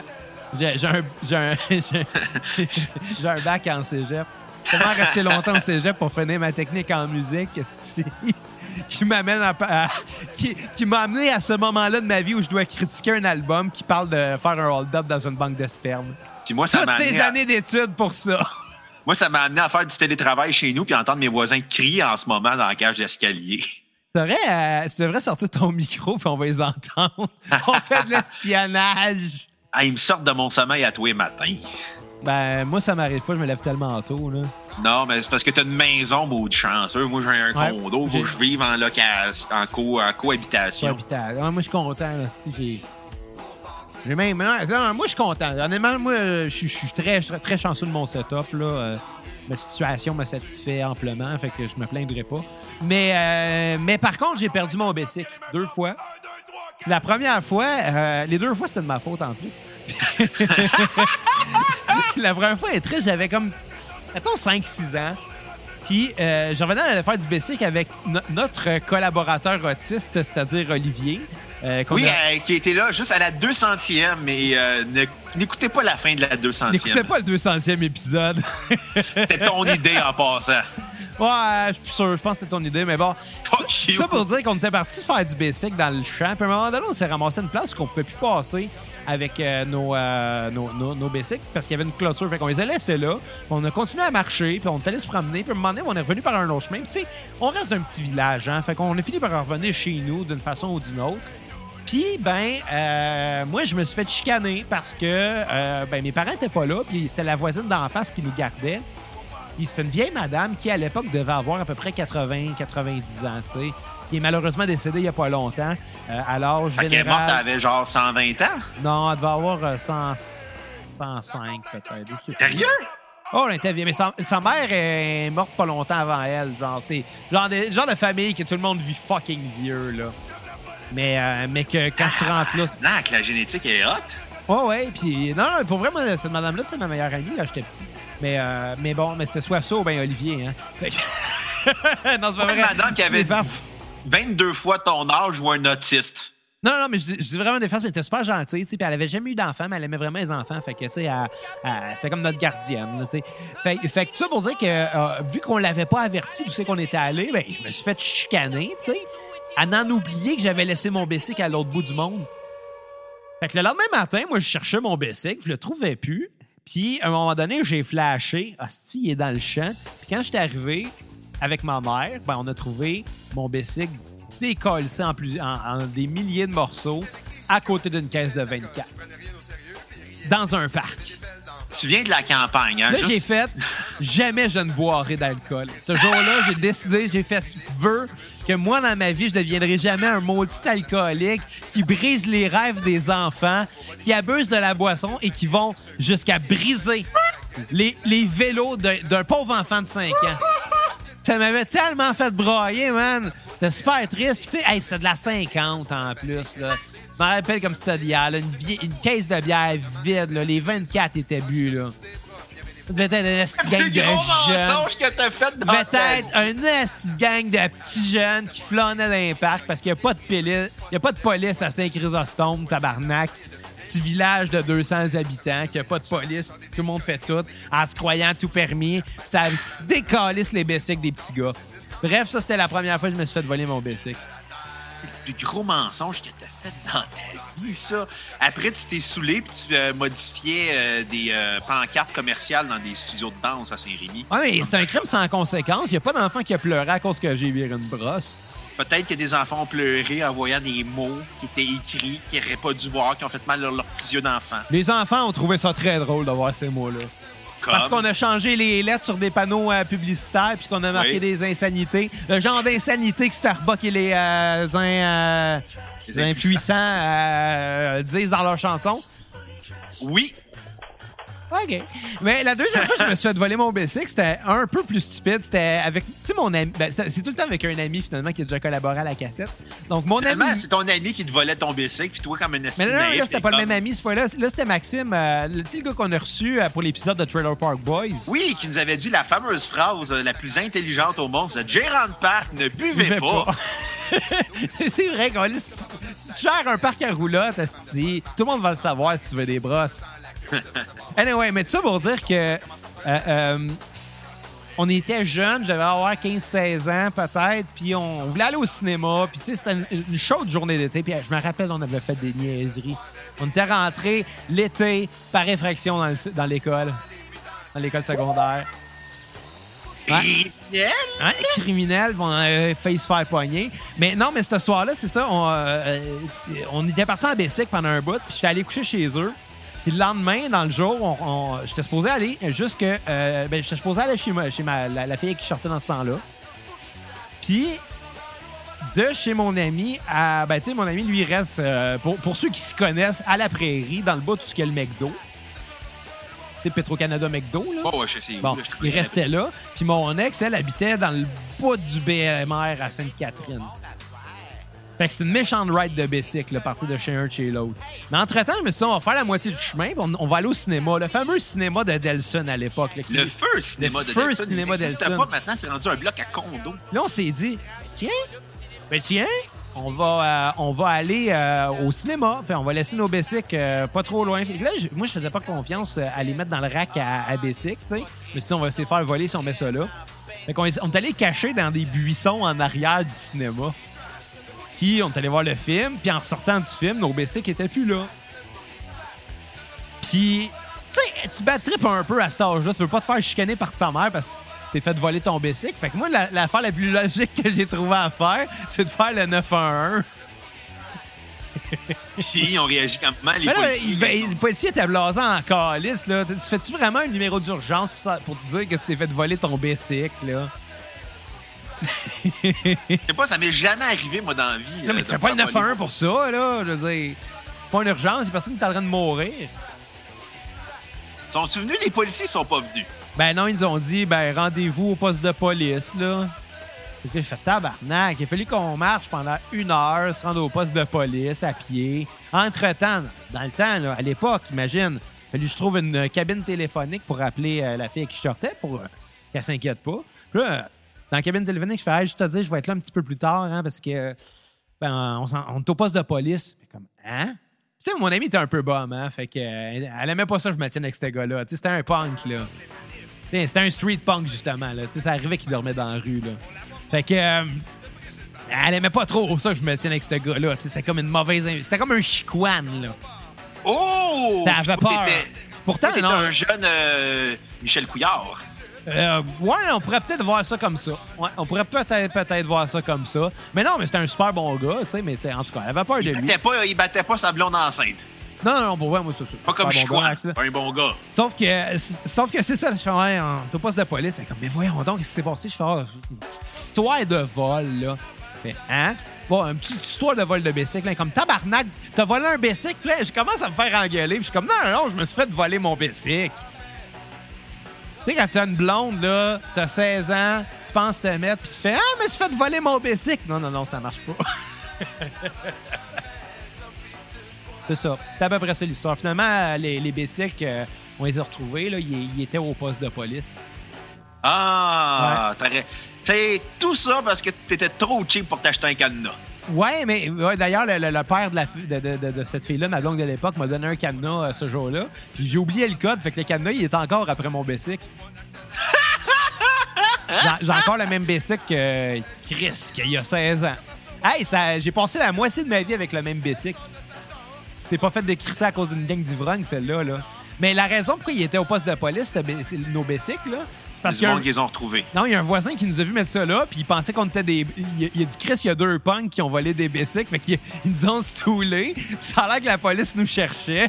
J'ai un, un, un bac en cégep. Comment rester longtemps au cégep pour finir ma technique en musique qui m'amène à, à- qui, qui m'a amené à ce moment-là de ma vie où je dois critiquer un album qui parle de faire un hold-up dans une banque de sperme. Puis moi, ça Toutes ces à- années d'études pour ça. Moi, ça m'a amené à faire du télétravail chez nous puis entendre mes voisins crier en ce moment dans la cage d'escalier. Tu devrais, euh, tu devrais sortir ton micro puis on va les entendre. on fait de l'espionnage. Ah, ils me sortent de mon sommeil à tous les matins. Ben, moi, ça m'arrive pas, je me lève tellement tôt, là. Non, mais c'est parce que t'as une maison, beau de chanceux. Moi, j'ai un Ouais. condo. Faut que je vive en location, en, co- en cohabitation. Habitat. Ouais, moi, je suis content. là. J'ai même. moi, je suis content. Honnêtement, moi, je suis très, très, chanceux de mon setup. Là. Euh, ma situation me satisfait amplement, fait que je me plaindrai pas. Mais, euh, mais par contre, j'ai perdu mon Bessic deux fois. La première fois, euh, les deux fois, c'était de ma faute en plus. la première fois, elle est triste, j'avais comme, mettons, 5-6 ans. Puis, euh, je revenais à faire du basic avec no- notre collaborateur autiste, c'est-à-dire Olivier. euh, Oui, a- euh, qui était là juste à la 200e, mais euh, n'écoutez pas la fin de la 200e. N'écoutez pas le 200e épisode. C'était ton idée en passant. ouais, je suis sûr, je pense que c'était ton idée, mais bon. Fuck Ça, you. ça pour dire qu'on était parti faire du basic dans le champ. Puis à un moment donné, on s'est ramassé une place qu'on pouvait plus passer avec euh, nos, euh, nos, nos, parce qu'il y avait une clôture. Fait qu'on les a laissés là. On a continué à marcher, puis on est allé se promener. Puis à un moment donné, on est revenu par un autre chemin. Tu on reste d'un petit village, hein. Fait qu'on a fini par revenir chez nous d'une façon ou d'une autre. Puis, ben, euh, moi, je me suis fait chicaner parce que euh, ben, mes parents n'étaient pas là, puis c'était la voisine d'en face qui nous gardait. C'est une vieille madame qui, à l'époque, devait avoir à peu près 80, 90 ans, tu sais, qui est malheureusement décédée il n'y a pas longtemps, euh, à l'âge Fait qu'elle est morte, général. t'avais genre 120 ans? Non, elle devait avoir euh, 100 105 peut-être. Sérieux? Oh, elle était vieille. Mais sa, sa mère est morte pas longtemps avant elle. Genre, c'était genre genre de famille que tout le monde vit fucking vieux, là. Mais, euh, mais que quand tu rentres là. Non, que la génétique est hot. Ouais, ouais. Puis, non, non, pour vrai, moi, cette madame-là, c'était ma meilleure amie, là, j'étais petit. Mais, euh, mais bon, mais c'était soit ça ou bien Olivier, hein. Non, c'est pas vrai. madame qui avait. 22 fois ton âge ou un autiste. Non, non, mais je je dis vraiment des mais elle était super gentille, tu sais, puis elle avait jamais eu d'enfants, mais elle aimait vraiment les enfants, fait que, tu sais, c'était comme notre gardienne, tu. Fait, fait que ça pour dire que, euh, vu qu'on l'avait pas averti d'où c'est qu'on était allé, ben, je me suis fait chicaner, tu sais, à n'en oublier que j'avais laissé mon bicycle à l'autre bout du monde. Fait que le lendemain matin, moi, je cherchais mon bicycle, je le trouvais plus, puis à un moment donné, j'ai flashé, hostie, il est dans le champ, puis quand j'étais arrivé avec ma mère, ben, on a trouvé mon bicycle décollé en, plus, en, en des milliers de morceaux à côté d'une caisse de 24. Dans un parc. Tu viens de la campagne, hein? Là, juste- j'ai fait jamais je ne boirai d'alcool. Ce jour-là, j'ai décidé, j'ai fait vœu que moi, dans ma vie, je deviendrai jamais un maudit alcoolique qui brise les rêves des enfants, qui abuse de la boisson et qui vont jusqu'à briser les, les vélos d'un d'un pauvre enfant de 5 ans. Ça m'avait tellement fait brailler, man. C'était super triste. Puis, tu sais, hey, c'était de la 50 en plus, là. Je me rappelle comme c'était d'hier, là, une, une caisse de bière vide, là. Les 24 étaient bu, là. Ça devait être une esti de gang de jeunes. que t'as fait dans un gang de petits jeunes qui flânaient dans les parcs parce qu'il n'y a pas de police, il y a pas de police à Saint-Chrysostome, tabarnak. Petit village de 200 habitants, qui a pas de police, tout le monde fait tout, en se croyant tout permis. Ça décalisse les bicycles des petits gars. Bref, ça, c'était la première fois que je me suis fait voler mon bicycle. le plus gros mensonge que t'as fait dans ta vie, ça. Après, tu t'es saoulé puis tu euh, modifiais euh, des euh, pancartes commerciales dans des studios de danse à Saint-Rémy. Ouais, mais c'est un crime sans conséquence. Il n'y a pas d'enfant qui a pleuré à cause que j'ai viré une brosse. Peut-être que des enfants ont pleuré en voyant des mots qui étaient écrits, qu'ils n'auraient pas dû voir, qui ont fait mal à leurs petits yeux d'enfant. Les enfants ont trouvé ça très drôle de voir ces mots-là. Comme... Parce qu'on a changé les lettres sur des panneaux euh, publicitaires puis qu'on a marqué Oui. des insanités. Le genre d'insanité que Starbucks et les, euh, in- euh, Les les impuissants euh, disent dans leurs chansons. Oui, OK. Mais la deuxième fois que je me suis fait voler mon bicycle, c'était un peu plus stupide. C'était avec, tu sais, mon ami. ben, c'est tout le temps avec un ami, finalement, qui a déjà collaboré à la cassette. Donc, mon ami. c'est ton ami qui te volait ton bicycle, puis toi, comme un Mais non, non, là, c'était pas le même ami, fois-là. Là, c'était Maxime, euh, le petit gars qu'on a reçu euh, pour l'épisode de Trailer Park Boys. Oui, qui nous avait dit la fameuse phrase euh, la plus intelligente au monde. Vous êtes gérant de parc, ne buvez Buvez pas. pas. c'est vrai qu'on. Tu gères un parc à roulotte, asti. Tout le monde va le savoir si tu veux des brosses. anyway, mais tout ça pour dire que. euh, euh, on était jeunes, j'avais avoir 15-16 ans peut-être, puis on voulait aller au cinéma, puis tu sais, c'était une, une chaude journée d'été, puis je me rappelle, on avait fait des niaiseries. On était rentrés l'été par effraction dans le- dans l'école, dans l'école secondaire. Ouais. Criminel? Hein, criminel, on avait failli se faire pogner. Mais non, mais ce soir-là, c'est ça, on, euh, on était partis en Bessic pendant un bout, puis j'étais allé coucher chez eux. Puis le lendemain, dans le jour, on, on- j'étais supposé aller jusque... Euh, ben, j'étais supposé aller chez, ma, chez ma, la, la fille qui sortait dans ce temps-là. Puis, de chez mon ami à... Ben, tu sais, mon ami, lui, il reste, euh, pour, pour ceux qui s'y connaissent, à la prairie, dans le bas de tout ce a le McDo. C'est Petro-Canada McDo, là. Oh, ouais, je sais. Bon, Là, je il restait là. Puis mon ex, elle habitait dans le bout du BMR à Sainte-Catherine. Fait que c'est une méchante ride de bicycle, là, partir de chez un chez l'autre. Mais entre-temps, je me suis dit, on va faire la moitié du chemin, puis on, on va aller au cinéma. Le fameux cinéma de Delson à l'époque. là, qui- Le feu cinéma Le de feu Delson, cinéma n'existe Delson. pas maintenant, c'est rendu un bloc à condo. Là, on s'est dit, tiens, ben tiens, on va, euh, on va aller euh, au cinéma. Puis on va laisser nos bicycles euh, pas trop loin. Fait que là, moi, je faisais pas confiance à les mettre dans le rack à, à bicycle, tu sais. Je me suis dit, on va essayer de faire voler si on met ça là. Fait qu'on est, on est allé cacher dans des buissons en arrière du cinéma. On est allé voir le film. Puis en sortant du film, nos bicycles étaient plus là. Puis, tu sais, tu un peu à cet âge-là. Tu veux pas te faire chicaner par ta mère parce que t'es fait voler ton bicycle. Fait que moi, la- l'affaire la, plus logique que j'ai trouvé à faire, c'est de faire le 911. Puis on réagit comment, les Mais là, policiers? il, ben, le policier était blasé en calice, là. Tu fais-tu vraiment un numéro d'urgence pour, te dire que tu t'es fait voler ton là? Je sais pas, ça m'est jamais arrivé, moi, dans la vie. Non, euh, mais de tu fais pas le faire 911 voler. pour ça, là. Je veux dire, pas une urgence, personne qui est en train de mourir. Sont-ils venus? Les policiers sont pas venus. Ben non, ils nous ont dit, ben rendez-vous au poste de police, là. J'ai fait tabarnak. Il a fallu qu'on marche pendant une heure, se rendre au poste de police à pied. Entre-temps, dans le temps, là, à l'époque, imagine, il fallu que je trouve une cabine téléphonique pour appeler euh, la fille à qui je sortais pour euh, qu'elle s'inquiète pas. Puis là, euh, dans la cabine téléphonique, je fais hey, juste te dire, je vais être là un petit peu plus tard, hein, parce que ben, on, on est au poste de police. Mais comme, hein? Tu sais, mon ami était un peu bum, hein? Fait que, elle aimait pas ça que je me tienne avec ce gars-là. Tu sais, c'était un punk, là. C'était un street punk, justement, là. Tu sais, ça arrivait qu'il dormait dans la rue, là. Fait que, euh, elle aimait pas trop ça que je me tienne avec ce gars-là. Tu sais, C'était comme une mauvaise. C'était comme un chicoine, là. Oh! T'avais peur. Pourtant, non. un jeune euh, Michel Couillard. Euh, ouais, on pourrait peut-être voir ça comme ça. Ouais, on pourrait peut-être peut-être voir ça comme ça. Mais non, mais c'était un super bon gars, tu sais, mais tu sais, en tout cas, elle avait peur de Il lui. battait pas, il battait pas sa blonde enceinte. Non, non, non, pour vrai, moi, c'est. Pas comme Super bon gars. Un bon gars. Sauf que, sauf que c'est ça, je fais, ouais, au poste de police, c'est comme, mais voyons donc, qu'est-ce qui s'est passé? Je fais, ah, une petite histoire de vol, là. Mais, hein? Bon, une petite histoire de vol de bicycle, là, comme tabarnak, t'as volé un bicycle, là, je commence à me faire engueuler, puis je suis comme, non, non, non, je me suis fait voler mon bicycle. Tu sais, quand t'as une blonde, là, t'as 16 ans, tu penses te mettre, puis tu fais, ah, je me suis fait voler mon bicycle. Non, non, non, ça marche pas. C'est ça. C'est à peu près ça l'histoire. Finalement, les, les bicycles, euh, on les a retrouvés. Là. Ils, ils étaient au poste de police. Ah, t'aurais. C'est tout ça parce que t'étais trop cheap pour t'acheter un cadenas. Ouais, mais d'ailleurs, le, père de, la de, de- de- de cette fille-là, ma blonde de l'époque, m'a donné un cadenas euh, ce jour-là. J'ai oublié le code, fait que le cadenas, il est encore après mon bicycle. J'ai- encore le même bicycle que Chris, qu'il y a 16 ans. Hey, j'ai passé la moitié de ma vie avec le même bicycle. T'es pas fait décrisser à cause d'une gang d'ivrognes, celle-là. Là. Mais la raison pourquoi il était au poste de police, nos bicycles, là, parce que. qu'ils ont retrouvé. Non, il y a un voisin qui nous a vu mettre ça là, puis il pensait qu'on était des. Il, il a dit, Chris, il y a deux punks qui ont volé des bicycles, fait qu'ils ils nous ont stoulés, puis ça a l'air que la police nous cherchait.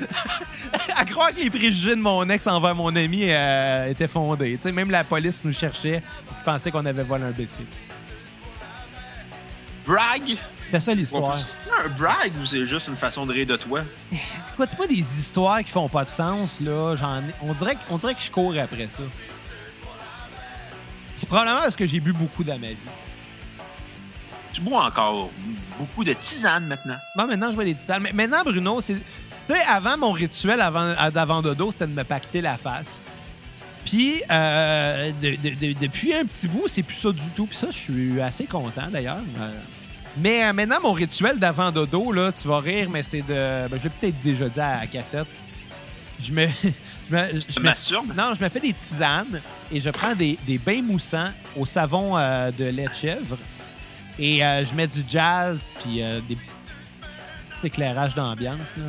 à croire que les préjugés de mon ex envers mon ami euh, étaient fondés. Tu sais, même la police nous cherchait, qu'ils pensaient qu'on avait volé un bicycle. Brag? C'est ça l'histoire. C'est un brag ou c'est juste une façon de rire de toi? Écoute, pas des histoires qui font pas de sens, là. On, dirait, on dirait que je cours après ça. C'est probablement parce que j'ai bu beaucoup dans ma vie. Tu bois encore beaucoup de tisane maintenant. Bon, maintenant, je vois des tisanes. Mais maintenant, Bruno, c'est. Tu sais, avant, mon rituel avant, d'avant dodo, c'était de me pacter la face. Puis, euh, de- de- de- depuis un petit bout, c'est plus ça du tout. Puis ça, je suis assez content, d'ailleurs. Euh, mais euh, maintenant, mon rituel d'avant dodo, là, tu vas rire, mais c'est de. Ben, je l'ai peut-être déjà dit à la cassette. Je me. je me- je non, je me fais des tisanes et je prends des, des bains moussants au savon euh, de lait de chèvre. Et euh, je mets du jazz puis des petits éclairages d'ambiance. Là.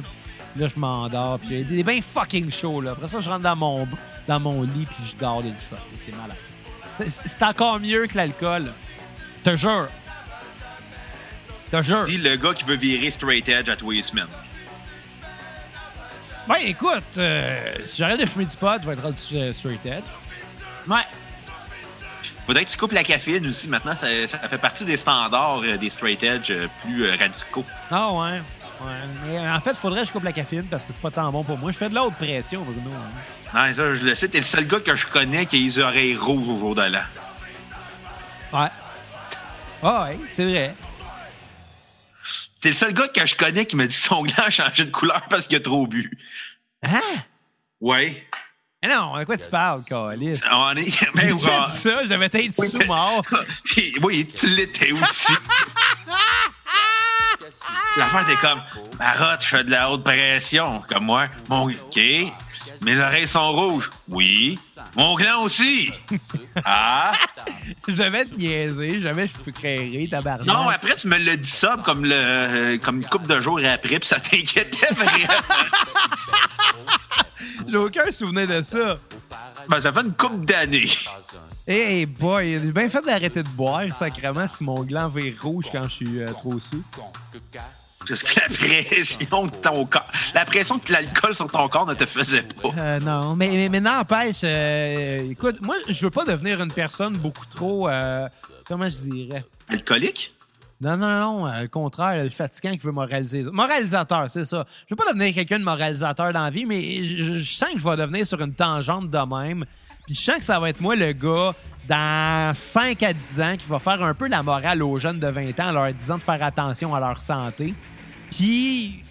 Là, je m'endors. Puis des, bains fucking chauds. Là. Après ça, je rentre dans mon, dans mon lit puis je dors des fois. C'est malade. C'est- encore mieux que l'alcool. Te jure. Jure. Dis le gars qui veut virer straight edge à tous les semaines. Ben, écoute, euh, si j'arrête de fumer du pot, je vais être rendu sur- straight edge. Ouais. Faudrait que tu coupes la caféine aussi. Maintenant, ça, ça fait partie des standards euh, des straight edge euh, plus euh, radicaux. Ah ouais. Ouais. Mais en fait, il faudrait que je coupe la caféine parce que c'est pas tant bon pour moi. Je fais de l'autre pression, Bruno. hein. Non, ça, je le sais, t'es le seul gars que je connais qui a les oreilles rouges au jour de l'an. Ouais. Ah ouais, c'est vrai. T'es le seul gars que je connais qui m'a dit que son gland a changé de couleur parce qu'il a trop bu. Hein? Ouais. Mais non, de quoi tu parles, Calis? On est. J'ai Ben, déjà ouais. dit ça, je devais être Oui, sous mort. Oui, tu l'étais aussi. L'affaire, t'es comme, Marotte, je fais de la haute pression. Comme moi. Mon, OK. Mes oreilles sont rouges. Oui. Mon gland aussi. Ah. Je devais te niaiser, jamais je peux créer, tabarnak. Non, après, tu me l'as dit ça comme, le, euh, comme une couple de jours après, puis ça t'inquiétait vraiment. J'ai aucun souvenir de ça. ben, ça fait une couple d'années. Hey boy, j'ai bien fait d'arrêter de boire, sacrément, si mon gland vire rouge quand je suis euh, trop sous. Parce que la pression de ton corps, la pression que l'alcool sur ton corps ne te faisait pas. Euh, non, mais, mais, mais n'empêche, euh, écoute, moi, je veux pas devenir une personne beaucoup trop, euh, comment je dirais? Alcoolique? Non, non, non, euh, le contraire, le fatigant qui veut moraliser. Moralisateur, c'est ça. Je veux pas devenir quelqu'un de moralisateur dans la vie, mais je, je sens que je vais devenir sur une tangente de même. Puis je sens que ça va être moi le gars dans 5 à 10 ans qui va faire un peu la morale aux jeunes de 20 ans en leur disant de faire attention à leur santé. Puis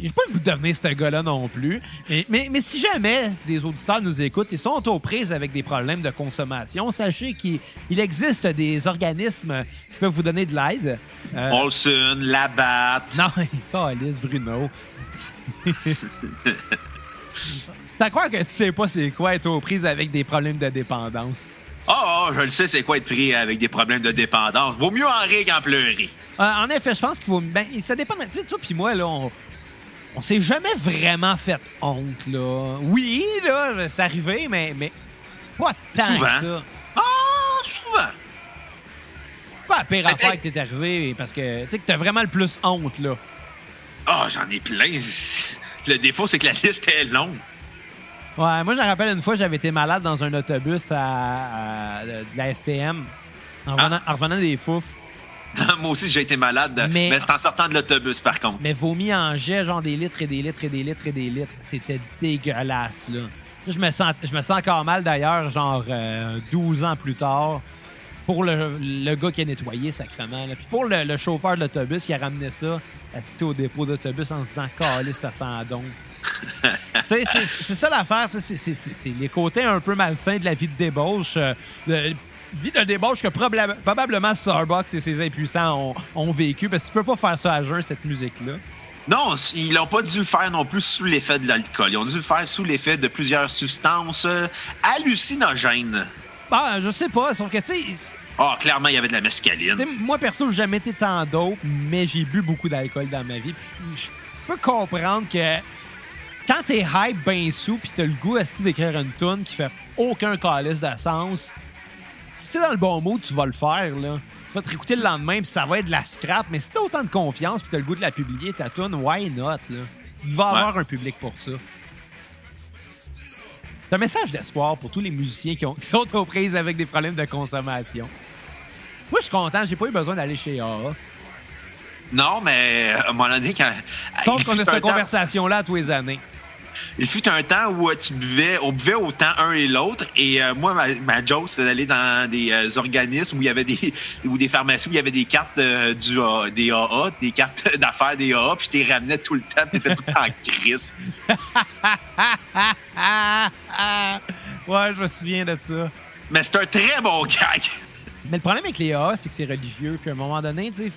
j'ai pas le goût de devenir ce gars-là non plus. Mais, mais, mais si jamais des auditeurs nous écoutent et sont aux prises avec des problèmes de consommation, sachez qu'il il existe des organismes qui peuvent vous donner de l'aide. Euh, Olson, Labatt. non, calice, Bruno. À croire que tu sais pas c'est quoi être aux prises avec des problèmes de dépendance? Ah, ah, je le sais, c'est quoi être pris avec des problèmes de dépendance. Vaut mieux en rire qu'en pleurer. Euh, en effet, je pense qu'il faut. Ben, ça dépend. Tu sais, toi puis moi, là, on, on s'est jamais vraiment fait honte, là. Oui, là, c'est arrivé, mais, mais pas tant Souvent. que ça. Ah, souvent. Pas la pire Mais affaire que t'es arrivé, parce que tu sais que t'as vraiment le plus honte, là. Ah, j'en ai plein. Le défaut, c'est que la liste est longue. Ouais, moi, je me rappelle une fois, j'avais été malade dans un autobus à, à- de la STM, en revenant, en revenant des fouf. Moi aussi, j'ai été malade, Mais- mais, c'est en sortant de l'autobus, par contre. Mais vomi en jet, genre des litres et des litres et des litres et des litres. C'était dégueulasse, là. Je me sens, je me sens encore mal, d'ailleurs, genre euh, 12 ans plus tard, pour le, le gars qui a nettoyé, sacrément. là. Puis pour le, le chauffeur de l'autobus qui a ramené ça assisté au dépôt d'autobus en se disant « Calice, ça sent donc. » c'est- ça l'affaire. c'est- les côtés un peu malsains de la vie de débauche. euh, de- vie de débauche que probable- probablement Starbucks et ses impuissants ont, ont vécu. Parce que tu peux pas faire ça à jeun, cette musique-là. Non, ils n'ont pas dû le faire non plus sous l'effet de l'alcool. Ils ont dû le faire sous l'effet de plusieurs substances euh, hallucinogènes. Ah, je sais pas, sauf que, tu sais, Ah, clairement, il y avait de la mescaline. moi, perso, j'ai jamais été tant dope, mais j'ai bu beaucoup d'alcool dans ma vie. Je peux comprendre que quand t'es hype ben sous, puis t'as le goût esti, d'écrire une tune qui fait aucun calice de sens, si t'es dans le bon mood, tu vas le faire, là. Tu vas te réécouter le lendemain, puis ça va être de la scrap, mais si t'as autant de confiance, puis t'as le goût de la publier, ta tune, why not, là? Il va y Ouais. avoir un public pour ça. C'est un message d'espoir pour tous les musiciens qui, ont- qui sont aux prises avec des problèmes de consommation. Moi, je suis content, j'ai pas eu besoin d'aller chez AA. Non, mais à un moment donné, quand. Sauf qu'on a cette conversation-là à tous les années. Il fut un temps où euh, tu buvais, on buvait autant un et l'autre. Et euh, moi, ma, ma joke, c'était d'aller dans des euh, organismes où il y avait des ou des pharmacies où il y avait des cartes euh, du des AA, des cartes d'affaires des AA, puis je t'es ramenais tout le temps, puis t'étais tout le temps en crise. Ouais, je me souviens de ça. Mais c'est un très bon gag. Mais le problème avec les AA, c'est que c'est religieux. Puis à un moment donné, tu sais,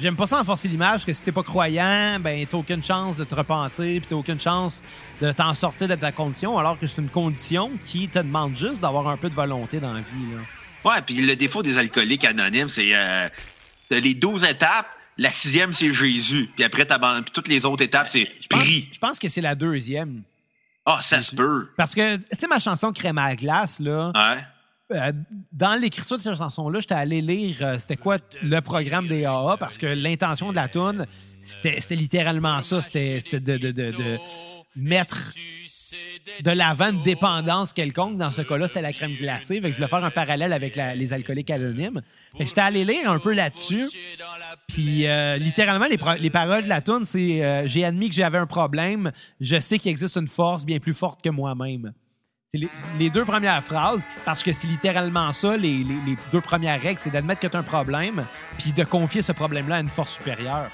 j'aime pas ça enforcer l'image que si t'es pas croyant, ben t'as aucune chance de te repentir, puis t'as aucune chance de t'en sortir de ta condition, alors que c'est une condition qui te demande juste d'avoir un peu de volonté dans la vie. Là. Ouais, puis le défaut des alcooliques anonymes, c'est euh, les 12 étapes. La sixième, c'est Jésus. Puis après, t'abandonnes- puis toutes les autres étapes, c'est prix. je pense que c'est la deuxième. Ah, ça se peut. Parce que, tu sais, ma chanson Crème à glace, là, Ouais. Euh, dans l'écriture de cette chanson-là, j'étais allé lire euh, c'était quoi le programme des AA parce que l'intention de la tune c'était littéralement ça. C'était de, de, de, de mettre de l'avant une dépendance quelconque. Dans ce cas-là, c'était la crème glacée. Fait que je voulais faire un parallèle avec les alcooliques anonymes. J'étais allé lire un peu là-dessus. Puis euh, littéralement, les, les paroles de la tune, c'est euh, J'ai admis que j'avais un problème. Je sais qu'il existe une force bien plus forte que moi-même. C'est les, les deux premières phrases, parce que c'est littéralement ça, les, les- les deux premières règles, c'est d'admettre que tu as un problème, puis de confier ce problème-là à une force supérieure.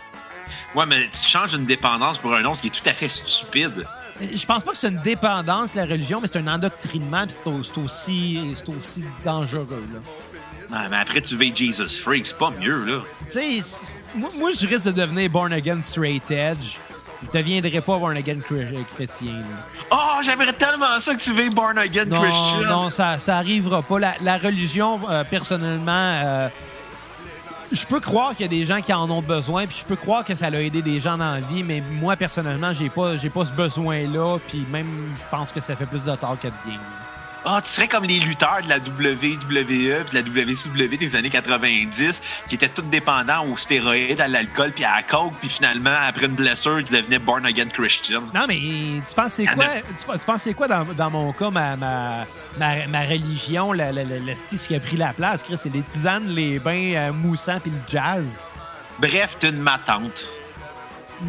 Ouais, mais tu changes une dépendance pour un autre qui est tout à fait stupide. Je pense pas que c'est une dépendance, la religion, mais c'est un endoctrinement, puis c'est au- c'est aussi, aussi dangereux. là. Ouais, mais après, tu veux Jesus Freak, c'est pas mieux, là. Tu sais, moi, moi, je risque de devenir born again straight edge. Je deviendrai pas born again chré- chrétien. Oh, j'aimerais tellement ça que tu veuilles born again Non, Christian. non, ça, ça arrivera pas. La, la religion, euh, personnellement, euh, je peux croire qu'il y a des gens qui en ont besoin, puis je peux croire que ça a aidé des gens dans la vie, mais moi, personnellement, j'ai pas, j'ai pas ce besoin-là, puis même, je pense que ça fait plus de tort que de bien. Ah, tu serais comme les lutteurs de la WWE puis de la WCW des années 90 qui étaient tous dépendants aux stéroïdes, à l'alcool puis à la coke, puis finalement, après une blessure, ils devenaient born again Christian. Non, mais tu penses c'est quoi, tu, penses- tu penses c'est quoi dans, dans mon cas, ma, ma, ma, ma religion, le, le, le, le style qui a pris la place, Chris, c'est les tisanes, les bains euh, moussants puis le jazz? Bref, t'es une matante. Je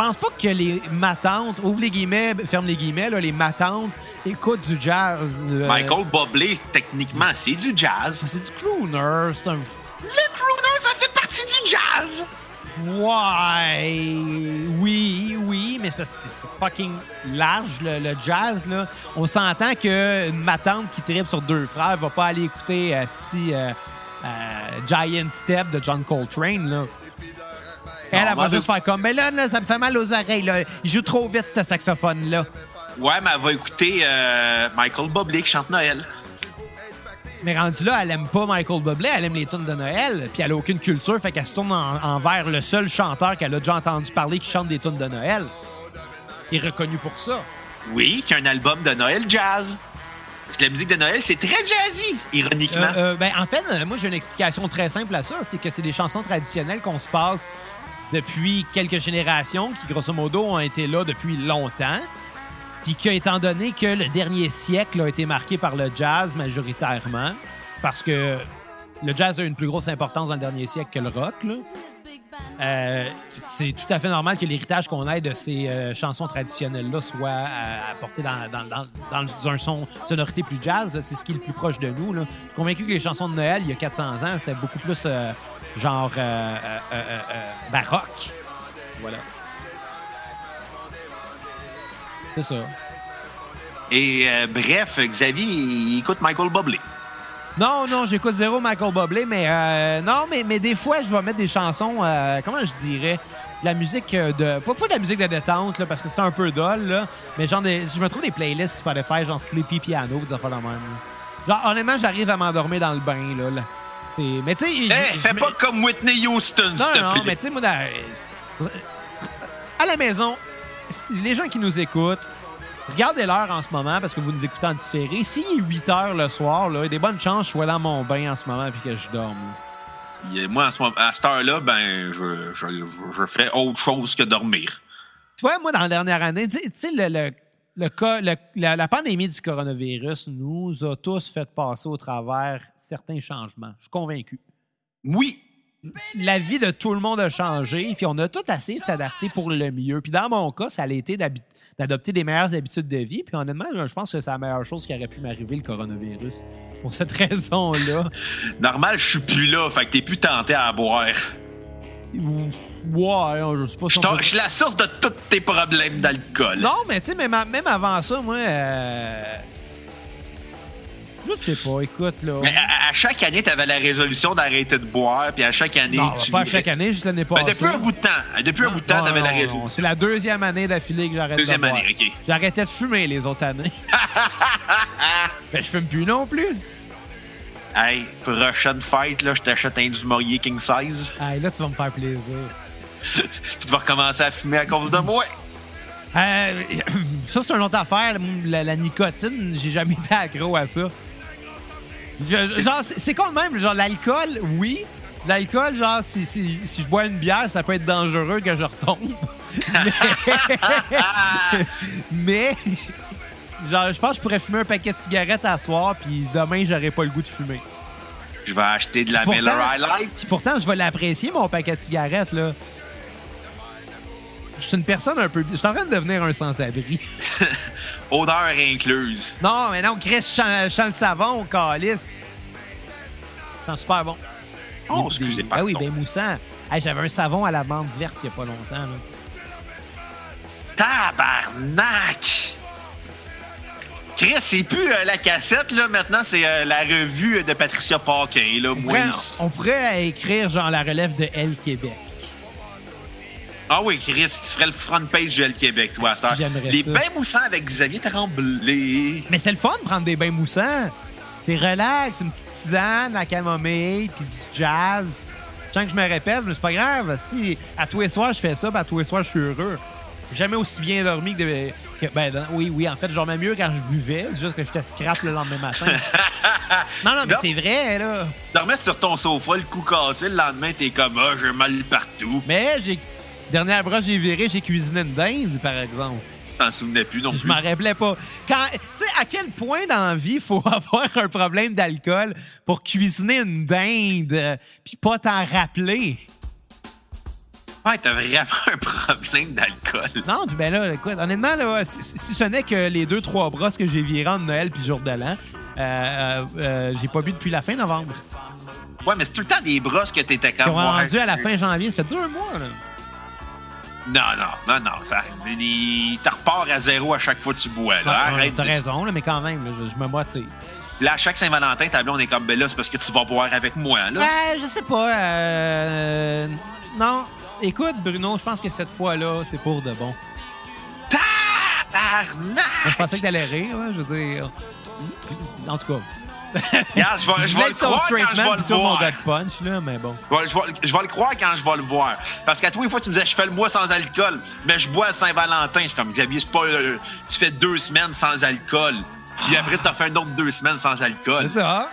pense pas que les matantes, ouvre les guillemets, ferme les guillemets, là, les matantes écoutent du jazz. euh, Michael Bublé, techniquement, c'est du jazz. C'est du crooner, c'est un. Le crooner, ça fait partie du jazz. Ouais, oui, oui, mais c'est parce que c'est fucking large, le, le jazz, là. On s'entend qu'une matante qui tripe sur deux frères va pas aller écouter euh, sti, euh, euh, Giant Step de John Coltrane, là. Elle, va juste faire comme, mais là, là, ça me fait mal aux oreilles, là. Il joue trop vite, ce saxophone-là. Ouais, mais elle va écouter euh, Michael Bublé qui chante Noël. Mais rendu là, elle aime pas Michael Bublé, elle aime les tunes de Noël, puis elle a aucune culture, fait qu'elle se tourne en, envers le seul chanteur qu'elle a déjà entendu parler qui chante des tunes de Noël. Il est reconnu pour ça. Oui, qui a un album de Noël jazz. Parce que la musique de Noël, c'est très jazzy, ironiquement. Euh, euh, ben, en fait, euh, moi, j'ai une explication très simple à ça. C'est que c'est des chansons traditionnelles qu'on se passe depuis quelques générations, qui, grosso modo, ont été là depuis longtemps. Puis que, étant donné que le dernier siècle a été marqué par le jazz majoritairement, parce que le jazz a une plus grosse importance dans le dernier siècle que le rock, euh, c'est tout à fait normal que l'héritage qu'on ait de ces euh, chansons traditionnelles-là soit euh, apporté dans, un son sonorité plus jazz. C'est ce qui est le plus proche de nous. Je suis convaincu que les chansons de Noël, il y a 400 ans, c'était beaucoup plus genre euh, euh, euh, euh, baroque. Voilà. C'est ça. Et euh, bref, Xavier, il écoute Michael Bublé. Non, non, j'écoute zéro Michael Bublé, mais euh, non, mais, mais des fois, je vais mettre des chansons, euh, comment je dirais, de la musique euh, de. Pas, pas de la musique de détente, là, parce que c'est un peu dol, là, mais genre, des, je me trouve des playlists Spotify, genre Sleepy Piano, des affaires de même. Genre, honnêtement, j'arrive à m'endormir dans le bain, là. là. Mais tu sais. Eh, je- je fais pas comme Whitney Houston, s'il Non, te non, plaît. mais tu sais, moi, dans- à la maison, les gens qui nous écoutent, regardez l'heure en ce moment parce que vous nous écoutez en différé. S'il est 8 heures le soir, là, il y a des bonnes chances que je sois dans mon bain en ce moment et que je dorme. Et Moi, à, ce moment- à cette heure-là, ben, je, je, je- je fais autre chose que dormir. Tu vois, moi, dans la dernière année, tu sais- tu sais, le, le, le cas- le- la, la pandémie du coronavirus nous a tous fait passer au travers certains changements. Je suis convaincu. Oui, La vie de tout le monde a changé, puis on a tout essayé de s'adapter pour le mieux. Puis dans mon cas, ça a été d'adopter des meilleures habitudes de vie. Puis honnêtement, je pense que c'est la meilleure chose qui aurait pu m'arriver, le coronavirus. Pour cette raison-là. normal, je suis plus là, fait que t'es plus tenté à boire. Ouais, je sais pas si je suis la source de tous tes problèmes d'alcool. Non, mais tu sais, même, même avant ça, moi. euh, Je sais pas, écoute, là. Mais à, à chaque année, t'avais la résolution d'arrêter de boire, puis à chaque année, Non, tu. pas à chaque année, juste l'année passée. depuis un bout de temps. Depuis un bout de temps, t'avais non, la résolution. C'est la deuxième année d'affilée que j'arrête de Deuxième boire. année, OK. J'arrêtais de fumer les autres années. ben, je fume plus non plus. Hey, prochaine fête, là, je t'achète un du Maurier King Size. Hey, là, tu vas me faire plaisir. Puis tu vas recommencer à fumer à cause de moi. Euh, ça, c'est une autre affaire. La, la nicotine, j'ai jamais été accro à ça. Genre, c'est de même. Genre, l'alcool, oui. L'alcool, genre, si, si, si je bois une bière, ça peut être dangereux que je retombe. Mais, mais, genre, je pense que je pourrais fumer un paquet de cigarettes à soir, puis demain, j'aurais pas le goût de fumer. Je vais acheter de la Miller High Life. Puis pourtant, je vais l'apprécier, mon paquet de cigarettes, là. Je suis une personne un peu... Je suis en train de devenir un sans-abri. Odeur incluse. Non, mais non, Chris, je sens- le savon calice. C'est super bon. Oh, Des- excusez, Ben oui, pardon. ben moussant. Hey, J'avais un savon à la menthe verte il y a pas longtemps. Là. Tabarnak! Chris, c'est plus euh, la cassette, là. Maintenant, c'est euh, la revue de Patricia Paquin, là. On Moi, pourrait, on pourrait écrire genre la relève de Elle Québec. Ah oui, Chris, tu ferais le front page du L Québec, toi, à cette heure. Les ça. bains moussants avec Xavier Tremblay. Mais c'est le fun de prendre des bains moussants. T'es relax, une petite tisane, la camomille, puis du jazz. Je sens que je me répète, mais c'est pas grave. Si, à tous les soirs, je fais ça, puis à tous les soirs, je suis heureux. Jamais aussi bien dormi que, de- Que- ben, oui, oui, en fait, je dormais mieux quand je buvais, c'est juste que j'étais scrap le lendemain matin. non, non, mais c'est vrai, là. Dormais sur ton sofa, le cou cassé, le lendemain, t'es comme, ah, j'ai mal partout. Mais j'ai. Dernière brosse, j'ai viré, j'ai cuisiné une dinde, par exemple. T'en souvenais plus non Je m'en rappelais pas. Quand, tu sais, à quel point dans la vie faut avoir un problème d'alcool pour cuisiner une dinde euh, puis pas t'en rappeler? Ouais, t'as vraiment un problème d'alcool. Non, puis ben là, écoute, honnêtement, là, si, si ce n'est que les deux, trois brosses que j'ai virées entre Noël puis jour de l'an, euh, euh, j'ai pas bu depuis la fin novembre. Ouais, mais c'est tout le temps des brosses que t'étais comme. Ils ont rendu à la fin janvier, ça fait deux mois, là. Non, non, non, non. Ça, les- t'as repars à zéro à chaque fois que tu bois. Là. Arrête. T'as de- raison, là, mais quand même, là, je, je me motive. Là, à chaque Saint-Valentin, ta blonde est comme, ben là, c'est parce que tu vas boire avec moi. Là. Ouais, je sais pas. euh, non. Écoute, Bruno, je pense que cette fois-là, c'est pour de bon. Tabarnak! Je pensais que t'allais rire, ouais, je veux dire. En tout cas. Regarde, je vais, je vais voulais le croire quand je vais le voir. gars de punch, là, mais bon. Je vais, je le croire quand je vais le voir. Parce qu'à tous les fois, tu me disais, je fais le mois sans alcool, mais je bois à Saint-Valentin. Je suis comme, Xavier, c'est pas. euh, tu fais deux semaines sans alcool. Puis après, t'as fait un autre deux semaines sans alcool. C'est ça.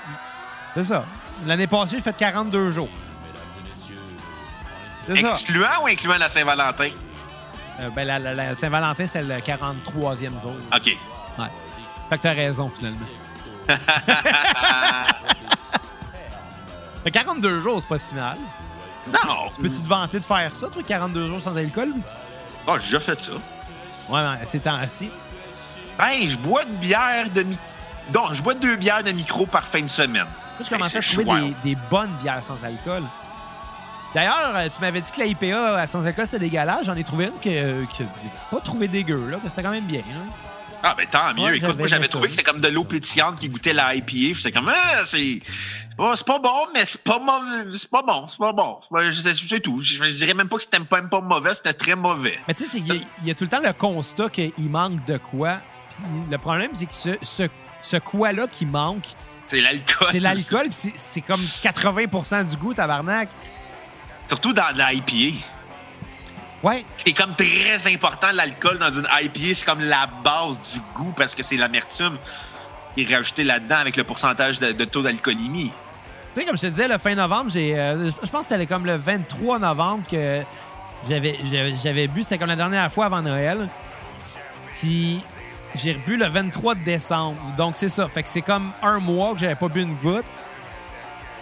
C'est ça. L'année passée, j'ai fait 42 jours. Ça. Excluant ou incluant la Saint-Valentin? Euh, ben, la, la- la Saint-Valentin, c'est le 43e jour. OK. Ouais. Fait que t'as raison, finalement. Fait 42 jours, c'est pas si mal. Non. Peux-tu te vanter de faire ça, toi, 42 jours sans alcool? Oh, j'ai déjà fait ça. Ouais, mais c'est temps-ci. Ben, je bois une bière de mi- Non, je bois deux bières de micro par fin de semaine. Moi, je commençais à c'est trouver chouette. des, des bonnes bières sans alcool. D'ailleurs, euh, tu m'avais dit que la IPA à sans alcool, c'était dégueulasse. J'en ai trouvé une que, que j'ai pas trouvé dégueu, là, que c'était quand même bien. hein. Ah, ben tant mieux. Ouais, Écoute, moi, j'avais trouvé que c'était comme de l'eau pétillante qui goûtait la IPA. J'étais comme, ah, c'est. oh, c'est pas bon, mais c'est pas mauvais. C'est pas bon, c'est pas bon. Ouais, je sais- C'est tout. Je, je dirais même pas que c'était pas, même pas mauvais, c'était très mauvais. Mais tu sais, y il y, a tout le temps le constat qu'il manque de quoi. Puis le problème, c'est que ce, ce, ce quoi-là qui manque, C'est l'alcool. c'est l'alcool, puis c'est- comme 80% du goût, tabarnak. Surtout dans la IPA. Ouais. C'est comme très important, l'alcool dans une IPA. C'est comme la base du goût parce que c'est l'amertume qui est rajoutée là-dedans avec le pourcentage de, de taux d'alcoolémie. Tu sais, comme je te disais, le fin novembre, j'ai, euh, je pense que c'était comme le 23 novembre que j'avais, j'avais, j'avais bu. C'était comme la dernière fois avant Noël. Puis j'ai rebu le 23 décembre. Donc c'est ça. Fait que c'est comme un mois que j'avais pas bu une goutte.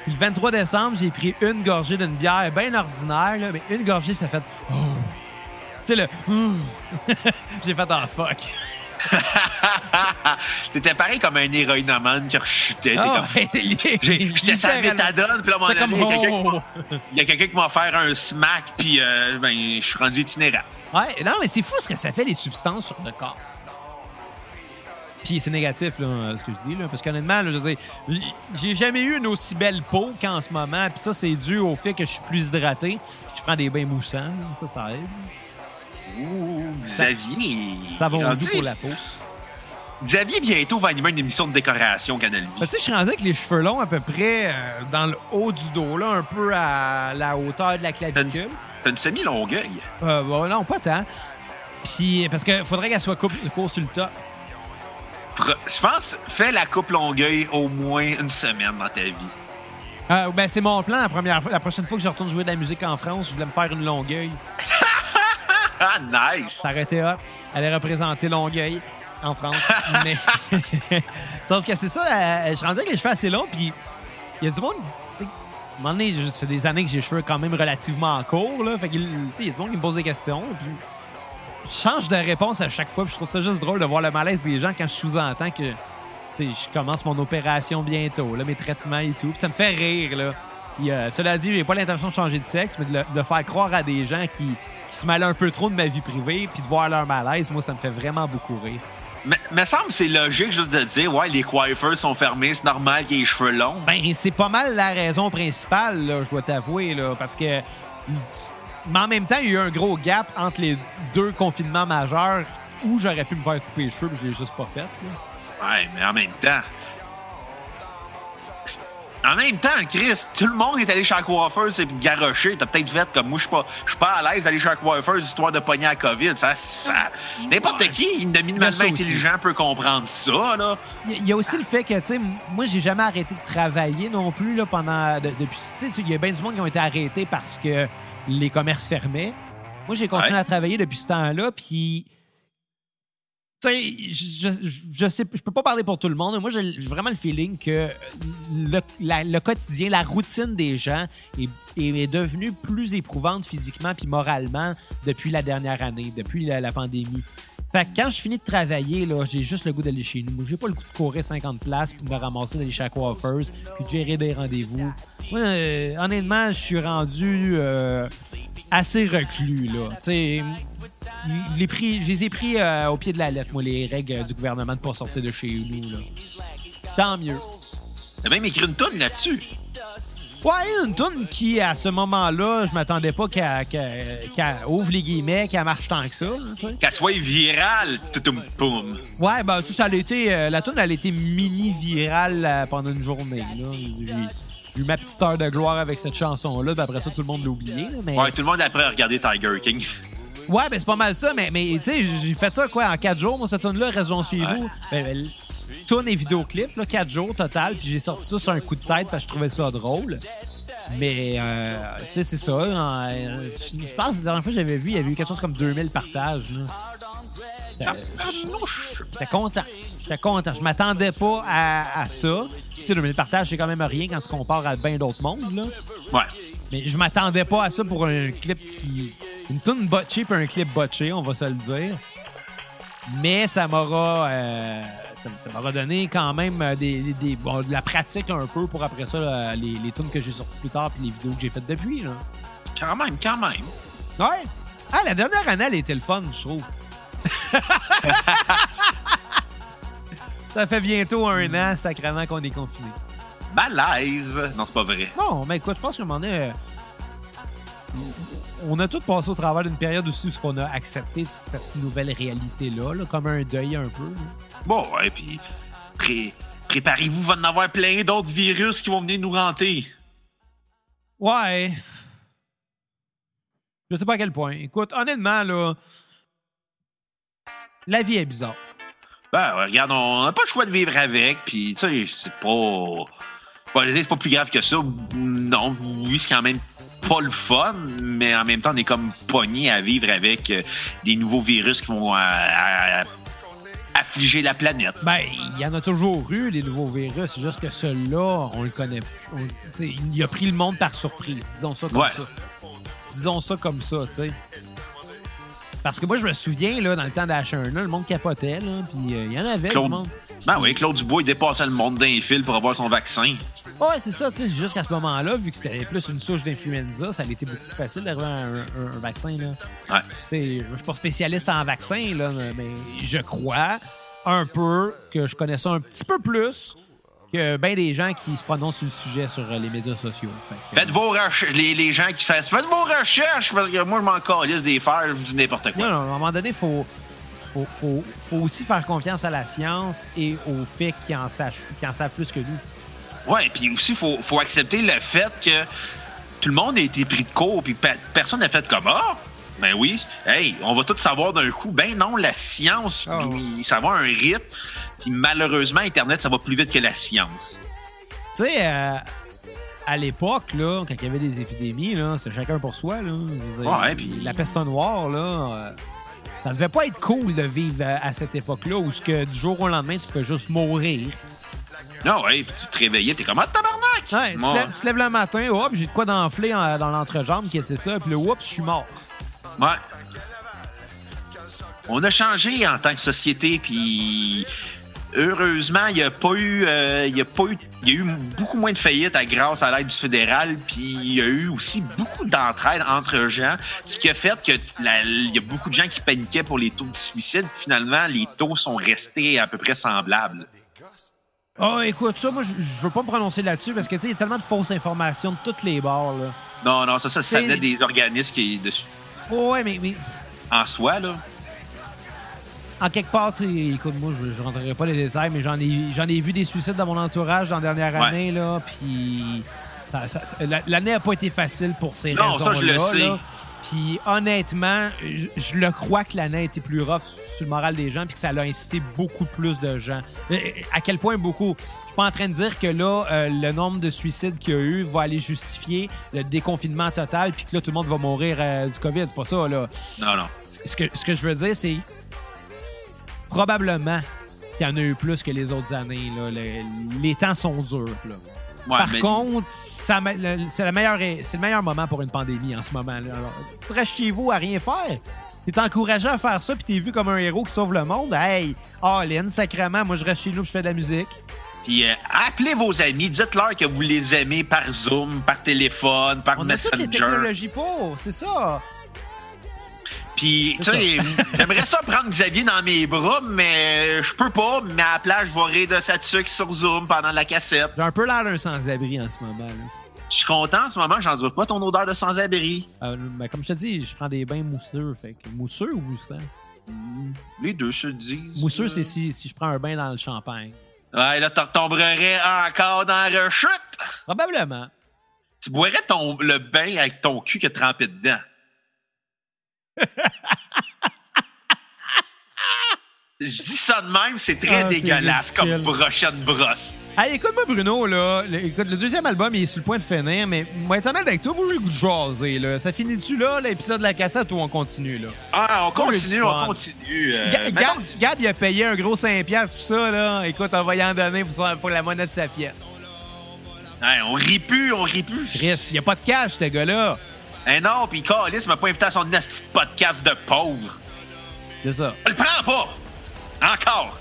Puis le 23 décembre, j'ai pris une gorgée d'une bière bien ordinaire, là, mais une gorgée, puis ça fait. Oh. Tu sais, le. Ouh. j'ai fait un fuck. T'étais pareil comme un héroïnomane qui rechutait. Ah, J'ai- J'étais sa méthadone, puis là, à un moment C'était comme. donné, il y a quelqu'un qui m'a- oh. il y a quelqu'un qui m'a offert un smack, puis euh, ben, je suis rendu itinérant. Ouais, non, mais c'est fou ce que ça fait, les substances sur le corps. Puis c'est négatif, là, ce que je dis, là, parce qu'honnêtement, là, je veux dire, j'ai jamais eu une aussi belle peau qu'en ce moment, puis ça, c'est dû au fait que je suis plus hydraté. Je prends des bains moussants, là, ça, ça aide. Ouh, Xavier. Ça va au doux pour la peau. Xavier, bientôt, va animer une émission de décoration Canal Vie. Ben, tu sais, je suis rendu avec les cheveux longs à peu près euh, dans le haut du dos, là, un peu à la hauteur de la clavicule. t'as une semi-longueuil. Euh, bon, non, pas tant. Puis, parce qu'il faudrait qu'elle soit coupe, court sur le top. Je pense, fais la coupe Longueuil au moins une semaine dans ta vie. Euh, ben, c'est mon plan la, première fois, la prochaine fois que je retourne jouer de la musique en France, je voulais me faire une longueuil. Ah, nice! Hot. Elle est représentée Longueuil en France. mais... Sauf que c'est ça, euh, je rendu avec les cheveux assez longs, puis il y a du monde. tu sais, À un moment donné, ça fait des années que j'ai les cheveux quand même relativement courts, là. Fait il y a du monde qui me pose des questions, puis change de réponse à chaque fois, puis je trouve ça juste drôle de voir le malaise des gens quand je sous-entends que je commence mon opération bientôt, là, mes traitements et tout. Puis ça me fait rire, là. Euh, cela dit, j'ai pas l'intention de changer de sexe, mais de, le- de faire croire à des gens qui, qui se mêlent un peu trop de ma vie privée, puis de voir leur malaise, moi, ça me fait vraiment beaucoup rire. Mais me semble que c'est logique juste de dire, ouais, les coiffeurs sont fermés, c'est normal qu'il y ait les cheveux longs. Ben, c'est pas mal la raison principale, là, je dois t'avouer, là, parce que. Mais en même temps, il y a eu un gros gap entre les deux confinements majeurs où j'aurais pu me faire couper les cheveux, mais je l'ai juste pas fait. là. Ouais, mais en même temps. En même temps, Chris, tout le monde est allé chez la coiffeuse et garoché. T'as peut-être fait comme moi, je suis pas, je suis pas à l'aise d'aller chez la coiffeuse histoire de pogner la COVID. Ça, ça- N'importe qui, une aussi. intelligent peut comprendre ça, là. Il y a aussi le fait que, tu sais, moi, j'ai jamais arrêté de travailler non plus là, pendant. de- depuis, tu sais, il y a bien du monde qui ont été arrêtés parce que les commerces fermaient. Moi, j'ai continué Ouais. à travailler depuis ce temps-là, puis. Tu sais, je, je, je sais, je peux pas parler pour tout le monde. mais Moi, j'ai vraiment le feeling que le, la- le quotidien, la routine des gens est, est, est devenue plus éprouvante physiquement puis moralement depuis la dernière année, depuis la, la pandémie. Fait que quand je finis de travailler, là, j'ai juste le goût d'aller chez nous. J'ai pas le goût de courir 50 places puis de me ramasser d'aller chez la puis de gérer des rendez-vous. Euh, honnêtement, je suis rendu euh, assez reclus, là. Tu sais, les pris, je les ai pris euh, au pied de la lettre, moi, les règles euh, du gouvernement de pas sortir de chez nous, là. Tant mieux. T'as même écrit une tonne là-dessus. Ouais, une toune qui, à ce moment-là, je m'attendais pas qu'elle ouvre les guillemets, qu'elle marche tant que ça. hein. Qu'elle soit virale, toutoum poum. Ouais, ben, tu sais, ça a été. euh, la tune elle a été mini-virale euh, pendant une journée. J'ai eu ma petite heure de gloire avec cette chanson-là, puis après ça, tout le monde l'a oublié. mais... Ouais, tout le monde après a regardé Tiger King. Ouais, ben c'est pas mal ça, mais, mais tu sais, j'ai fait ça quoi en quatre jours, moi, cette tune-là, Raison chez vous. Ben, ben, tune et vidéoclip, là, quatre jours total, puis j'ai sorti ça sur un coup de tête parce que je trouvais ça drôle. Mais, euh, tu sais, c'est ça. euh, je pense que la dernière fois que j'avais vu, il y avait eu quelque chose comme 2000 partages. là. J'étais content. J'étais content. Je m'attendais pas à, à ça. Tu sais, 2000 partages, c'est quand même rien quand tu compares à bien d'autres mondes, là. Ouais. Mais je m'attendais pas à ça pour un clip qui. Une tune botchée puis un clip botché, on va se le dire. Mais ça m'aura. euh, ça m'aura donné quand même euh, des, des- des- bon, de la pratique un peu pour après ça, là, les, les tunes que j'ai sorties plus tard puis les vidéos que j'ai faites depuis. Là. Quand même, quand même. Ouais. Ah, la dernière année, elle était le fun, je trouve. ça fait bientôt un an, sacrément, qu'on est confiné. Malaise. Non, c'est pas vrai. Non, mais écoute, je pense qu'à un moment donné, euh, on a tous passé au travers d'une période aussi où on a accepté cette nouvelle réalité-là, là, comme un deuil un peu. là. Bon, ouais, puis pré- préparez-vous, va en avoir plein d'autres virus qui vont venir nous renter. Ouais. Je sais pas à quel point. Écoute, honnêtement, là, la vie est bizarre. Ben, ouais, regarde, on n'a pas le choix de vivre avec, puis tu sais, c'est pas. pas- c'est pas plus grave que ça. Non, oui, c'est quand même pas le fun, mais en même temps, on est comme pogné à vivre avec euh, des nouveaux virus qui vont euh, à- à- affliger la planète. Ben, il y en a toujours eu, des nouveaux virus. C'est juste que celui-là, on le connaît. on- il a pris le monde par surprise. Disons ça comme Ouais. ça. Disons ça comme ça, tu sais. Parce que moi, je me souviens, là, dans le temps d'H1, le monde capotait, là, puis euh, il y en avait Claude, du monde. Ben oui, Claude Dubois, il dépassait le monde d'un fil pour avoir son vaccin. Ouais, c'est ça, tu sais. Jusqu'à ce moment-là, vu que c'était plus une souche d'influenza, ça a été beaucoup plus facile d'arriver à un, un- un vaccin, là. Ouais. Tu sais, je suis pas spécialiste en vaccin, là, mais je crois un peu que je connais ça un petit peu plus que bien des gens qui se prononcent sur le sujet sur euh, les médias sociaux. Que- Faites vos recherches, les, les gens qui fassent, faites vos recherches, parce que moi, je m'en calisse des faire, je vous dis n'importe quoi. Non, non, à un moment donné, il faut, faut, faut- faut aussi faire confiance à la science et au fait qu'ils en, sachent- qu'ils en savent plus que nous. Ouais, puis aussi, il faut, faut accepter le fait que tout le monde a été pris de court, puis pe- personne n'a fait comme Ah! Ben oui, hey, on va tout savoir d'un coup. Ben non, la science, Ah ça va à un rythme. Puis malheureusement, Internet, ça va plus vite que la science. Tu sais, euh, à l'époque, là, quand il y avait des épidémies, là, c'était chacun pour soi. Là. Ouais, puis- La peste noire, là, euh, ça devait pas être cool de vivre à, à cette époque-là où ce que du jour au lendemain, tu peux juste mourir. Non, ouais, puis tu te réveillais, t'es comme Ah, tabarnak! Ouais, tu, lèves, tu lèves le matin, hop, j'ai de quoi d'enfler en- dans l'entrejambe, qu'est-ce que c'est ça, puis là, oups, je suis mort. ouais. On a changé en tant que société, puis heureusement, il n'y a pas eu, euh, il y a pas eu, il y a eu beaucoup moins de faillites à- grâce à l'aide du fédéral, puis il y a eu aussi beaucoup d'entraide entre gens, ce qui a fait que la- il y a beaucoup de gens qui paniquaient pour les taux de suicide. Finalement, les taux sont restés à peu près semblables. Ah, écoute, ça, moi, je veux pas me prononcer là-dessus parce que, tu sais, il y a tellement de fausses informations de toutes les bords, là. Non, non, ça, ça, ça venait des organismes qui, de- Ouais, mais, mais en soi, là. En quelque part, écoute, moi, je ne rentrerai pas les détails, mais j'en ai, j'en ai vu des suicides dans mon entourage dans la dernière Ouais. année, là, puis la- l'année n'a pas été facile pour ces Non, raisons-là. ça, je le sais. là. Puis honnêtement, je, je le crois que l'année a été plus rough sur le moral des gens, puis que ça a incité beaucoup plus de gens. Euh, À quel point beaucoup? Je suis pas en train de dire que là, euh, le nombre de suicides qu'il y a eu va aller justifier le déconfinement total, puis que là, tout le monde va mourir euh, du COVID. C'est pas ça, là Non, non. ce que, ce que je veux dire, c'est probablement qu'il y en a eu plus que les autres années. là. Le- les temps sont durs. là. Ouais, Par mais- contre, c'est le, meilleur, le meilleur moment pour une pandémie en ce moment. Là. Alors, tu restes chez vous à rien faire. T'es encouragé à faire ça, puis t'es vu comme un héros qui sauve le monde. Hey, all-in, sacrément, moi je reste chez nous, je fais de la musique. Puis euh, appelez vos amis, dites-leur que vous les aimez par Zoom, par téléphone, par On a toutes les Messenger. technologies pour, c'est ça. Puis, tu sais, j'aimerais ça prendre Xavier dans mes bras, mais je peux pas. Mais à la place, je vais rire de sa tuque sur Zoom pendant la cassette. J'ai un peu l'air d'un sans-abri en ce moment. Je suis content en ce moment, j'en pas ton odeur de sans-abri. Euh, ben, comme je te dis, je prends des bains mousseux. Fait que mousseux ou moussant? Les deux se disent. Mousseux, c'est si, si je prends un bain dans le champagne. Ouais, là, tu retomberais encore dans la rechute. Probablement. Tu boirais ton, le bain avec ton cul qui est trempé dedans. Je dis ça de même, c'est très Ah, dégueulasse comme prochaine brosse. Hey, écoute-moi, Bruno, là. Le, écoute, le deuxième album, il est sur le point de finir, mais moi, être honnête avec toi, moi, j'ai le goût de jaser, là. Ça finit-tu, là, l'épisode de la cassette, ou on continue, là? Ah, on continue, on continue. euh, Ga- Gab, Gab, il a payé un gros 5$ pour ça, là. Écoute, on va y en donner pour la monnaie de sa pièce. Hey, on rit plus, on rit plus. Chris, il a pas de cash, ce gars-là. Eh non, puis Calis m'a pas invité à son nasty podcast de pauvre. C'est ça. Je le prends pas! Encore!